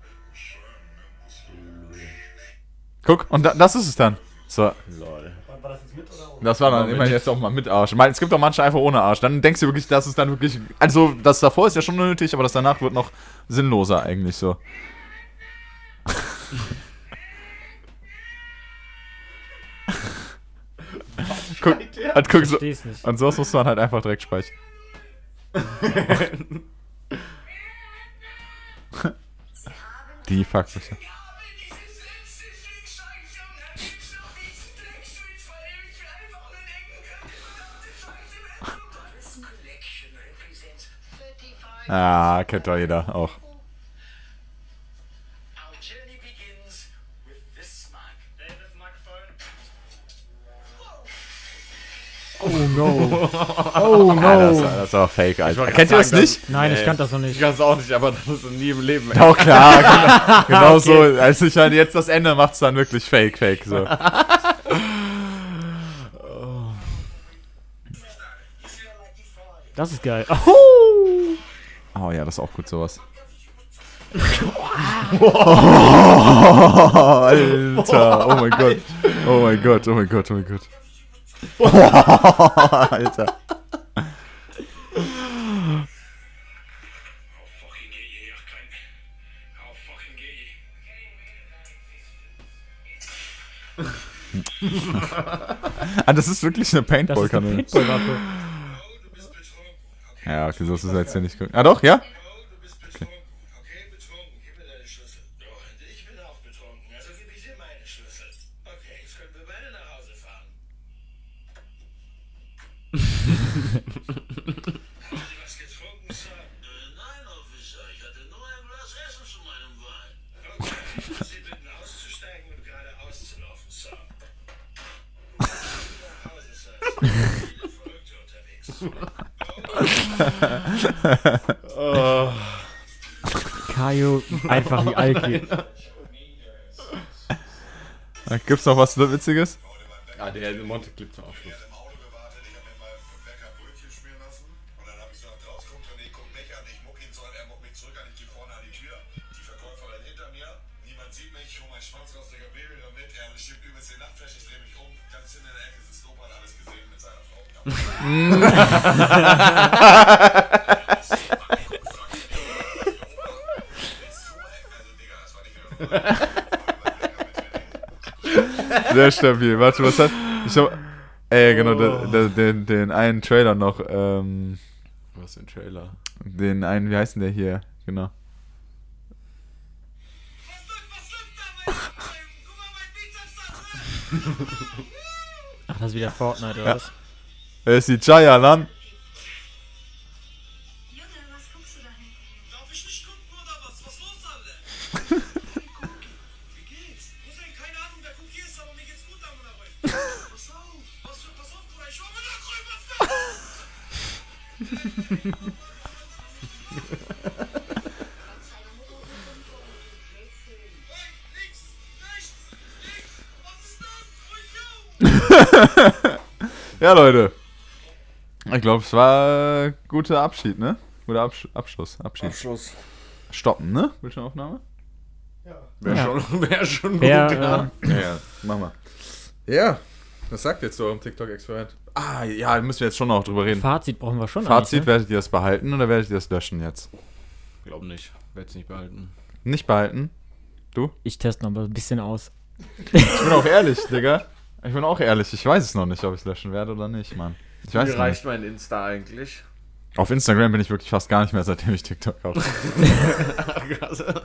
Guck, und da, das ist es dann. So, Lol. War, das jetzt mit oder ohne? das war dann Mal immer mit. jetzt auch mal mit Arsch. Ich meine, es gibt auch manche einfach ohne Arsch. Dann denkst du wirklich, das ist dann wirklich. Also, das davor ist ja schon nötig, aber das danach wird noch sinnloser eigentlich so. guck, halt, guck so. Versteh's nicht. Und sowas muss man halt einfach direkt speichern. Die fuck mich. Ah, kennt doch jeder auch. Our journey begins with this mug. David microphone. Oh no. Oh Ah, das, no. das war fake, Alter. Kennt ihr das nicht? Nein, ich Nee. kannte das noch Ich nicht. kann es auch nicht, aber das ist nie im Leben. ey. Auch klar, genau, genau so. Also ich meine, jetzt das Ende macht es dann wirklich fake, fake. So. Das ist geil. Oh ja, das ist auch gut sowas. Alter, oh mein Gott. Oh mein Gott, oh mein Gott, oh mein Gott. Alter. Fucking gay. Ah, das ist wirklich eine Das ist eine Paintball-Kanone. Paintball-Waffe. Oh, du bist betrunken. Okay. Ja, okay, so ist es jetzt ja nicht gut. Ah doch, ja? Oh, du bist betrunken. Okay, betrunken. Gib mir deine Schlüssel. Oh, und ich bin auch betrunken. Also gebe ich dir meine Schlüssel. Okay, jetzt können wir beide nach Hause fahren. Haben Sie was getrunken, Sir? Äh, nein, Officer. Ich hatte nur ein Glas Essen zu meinem Wein. Okay, ich würde Sie bitten, auszusteigen und geradeaus zu laufen, Sir. Nach Hause, Sir. Es sind viele Verrückte unterwegs. Kaio, einfach wie Alki. Äh, Gibt's noch was Witziges? Ah, der Monte Clip zum Abschluss. Sehr stabil. Warte, was hat. Ich hab. Ey, genau, den, den, den, den einen Trailer noch. Ähm, Was für ein Trailer. den einen, wie heißt denn der hier? Genau. Ach, das ist wieder Fortnite, oder was? Er ist die Jaya Lan. Wer! Ja, Leute. Ich glaube, es war äh, guter Abschied, ne? Guter Absch Abschluss. Abschied. Abschluss. Stoppen, ne? Bildschirmaufnahme? Ja. Wäre Ja. schon, wär schon Wer, gut, ja. äh, Ja, ja. Mach mal. Ja. Was sagt jetzt so im TikTok-Experiment? Ah, ja, müssen wir jetzt schon noch drüber reden. Fazit brauchen wir schon. Fazit, ne? werdet ihr das behalten oder werdet ihr das löschen jetzt? Glaub nicht. Werd's nicht behalten. Nicht behalten? Ich teste noch mal ein bisschen aus. Ich bin auch ehrlich, Digga. Ich bin auch ehrlich. Ich weiß es noch nicht, ob ich es löschen werde oder nicht, Mann. Ich weiß Wie reicht mein Insta eigentlich? Auf Instagram bin ich wirklich fast gar nicht mehr, seitdem ich TikTok habe.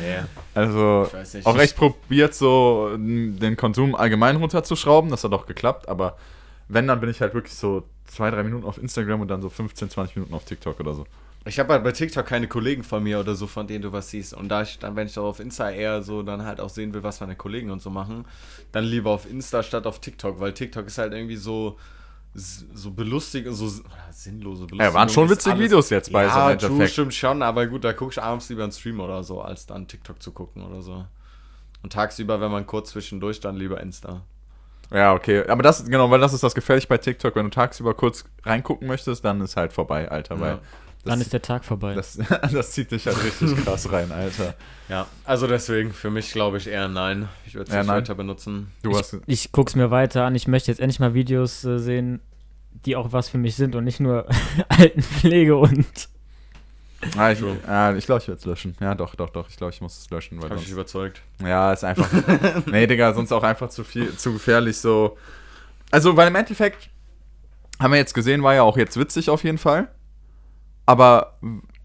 nee, Also, auch echt probiert, so den Konsum allgemein runterzuschrauben. Das hat auch geklappt, aber wenn, dann bin ich halt wirklich so zwei, drei Minuten auf Instagram und dann so 15, 20 Minuten auf TikTok oder so. Ich habe halt bei TikTok keine Kollegen von mir oder so, von denen du was siehst. Und da ich dann, wenn ich doch auf Insta eher so dann halt auch sehen will, was meine Kollegen und so machen, dann lieber auf Insta statt auf TikTok, weil TikTok ist halt irgendwie so so belustig, so sinnlose Belustigung. Ja, waren schon witzige Videos jetzt bei so ja, im true, Endeffekt. stimmt schon, aber gut, da gucke ich abends lieber einen Stream oder so, als dann TikTok zu gucken oder so. Und tagsüber, wenn man kurz zwischendurch, dann lieber Insta. Ja, okay. Aber das, genau, weil das ist das gefährlich bei TikTok. Wenn du tagsüber kurz reingucken möchtest, dann ist halt vorbei, Alter. Weil Ja. Dann ist der Tag vorbei. das, das zieht dich halt richtig krass rein, Alter. Ja, also deswegen für mich glaube ich eher nein. Ich würde es nicht nein. weiter benutzen. Du ich, hast. ich guck's mir weiter an. Ich möchte jetzt endlich mal Videos äh, sehen, die auch was für mich sind und nicht nur Altenpflege und. Ah, ich ah, ich glaube, ich werde es löschen. Ja, doch, doch, doch. Ich glaube, ich muss es löschen. Weil Habe ich sonst, überzeugt. ja, ist einfach. nee, Digga, sonst auch einfach zu viel, zu gefährlich so. Also, weil im Endeffekt haben wir jetzt gesehen, war ja auch jetzt witzig auf jeden Fall. Aber,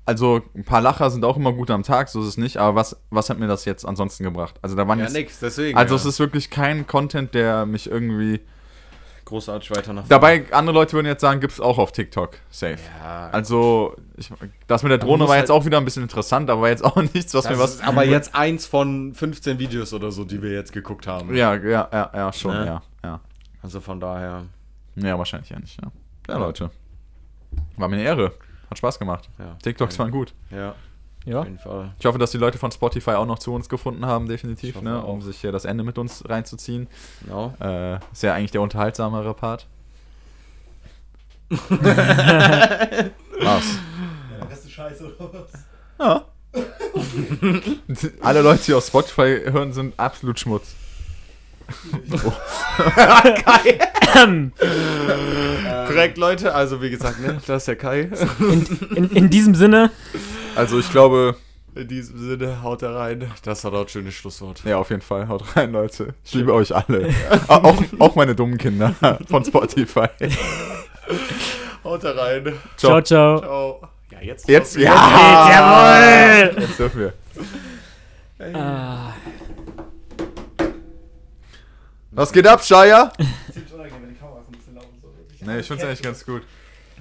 also, ein paar Lacher sind auch immer gut am Tag, so ist es nicht. Aber was, was hat mir das jetzt ansonsten gebracht? Also, da waren Ja, jetzt. nix, deswegen. Also, ja. es ist wirklich kein Content, der mich irgendwie. großartig weiter nach. Dabei, andere Leute würden jetzt sagen, gibt es auch auf TikTok. Safe. Ja, Also, ich, das mit der Drohne war halt- jetzt auch wieder ein bisschen interessant, aber jetzt auch nichts, was mir was. aber jetzt eins von 15 Videos oder so, die wir jetzt geguckt haben. Ja, ja, ja, ja, schon, Ne? ja, ja. Also von daher, Ja, wahrscheinlich ja nicht, ja. Ja, Leute. War mir eine Ehre. Hat Spaß gemacht. ja. TikToks waren gut. Ja, Ja. auf jeden Fall. Ich hoffe, dass die Leute von Spotify auch noch zu uns gefunden haben, definitiv, ne, um sich hier das Ende mit uns reinzuziehen. Genau. Äh, ist ja eigentlich der unterhaltsamere Part. Was? Ja, der Rest ist scheiße oder was? Ja. Alle Leute, die auf Spotify hören, sind absolut Schmutz. Korrekt, Leute. Also wie gesagt, ne, das ist der Kai. In, in, in diesem Sinne, Also ich glaube, In diesem Sinne, haut da rein. Das war doch ein schönes Schlusswort. ja, auf jeden Fall. Haut rein, Leute. Ich liebe euch alle. auch, auch meine dummen Kinder von Spotify. Haut da rein. ciao, ciao. Ciao. Ja, jetzt. Jetzt, ja! Jawohl! Jetzt dürfen wir. Ah, Was geht ab, soll. Nee, ich find's eigentlich ganz gut.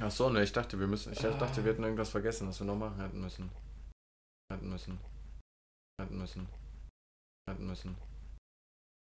Ach so, ne, ich dachte, wir müssen. Ich dachte, wir hätten irgendwas vergessen, was wir noch machen hätten müssen. Hätten müssen. Hätten müssen. Hätten müssen.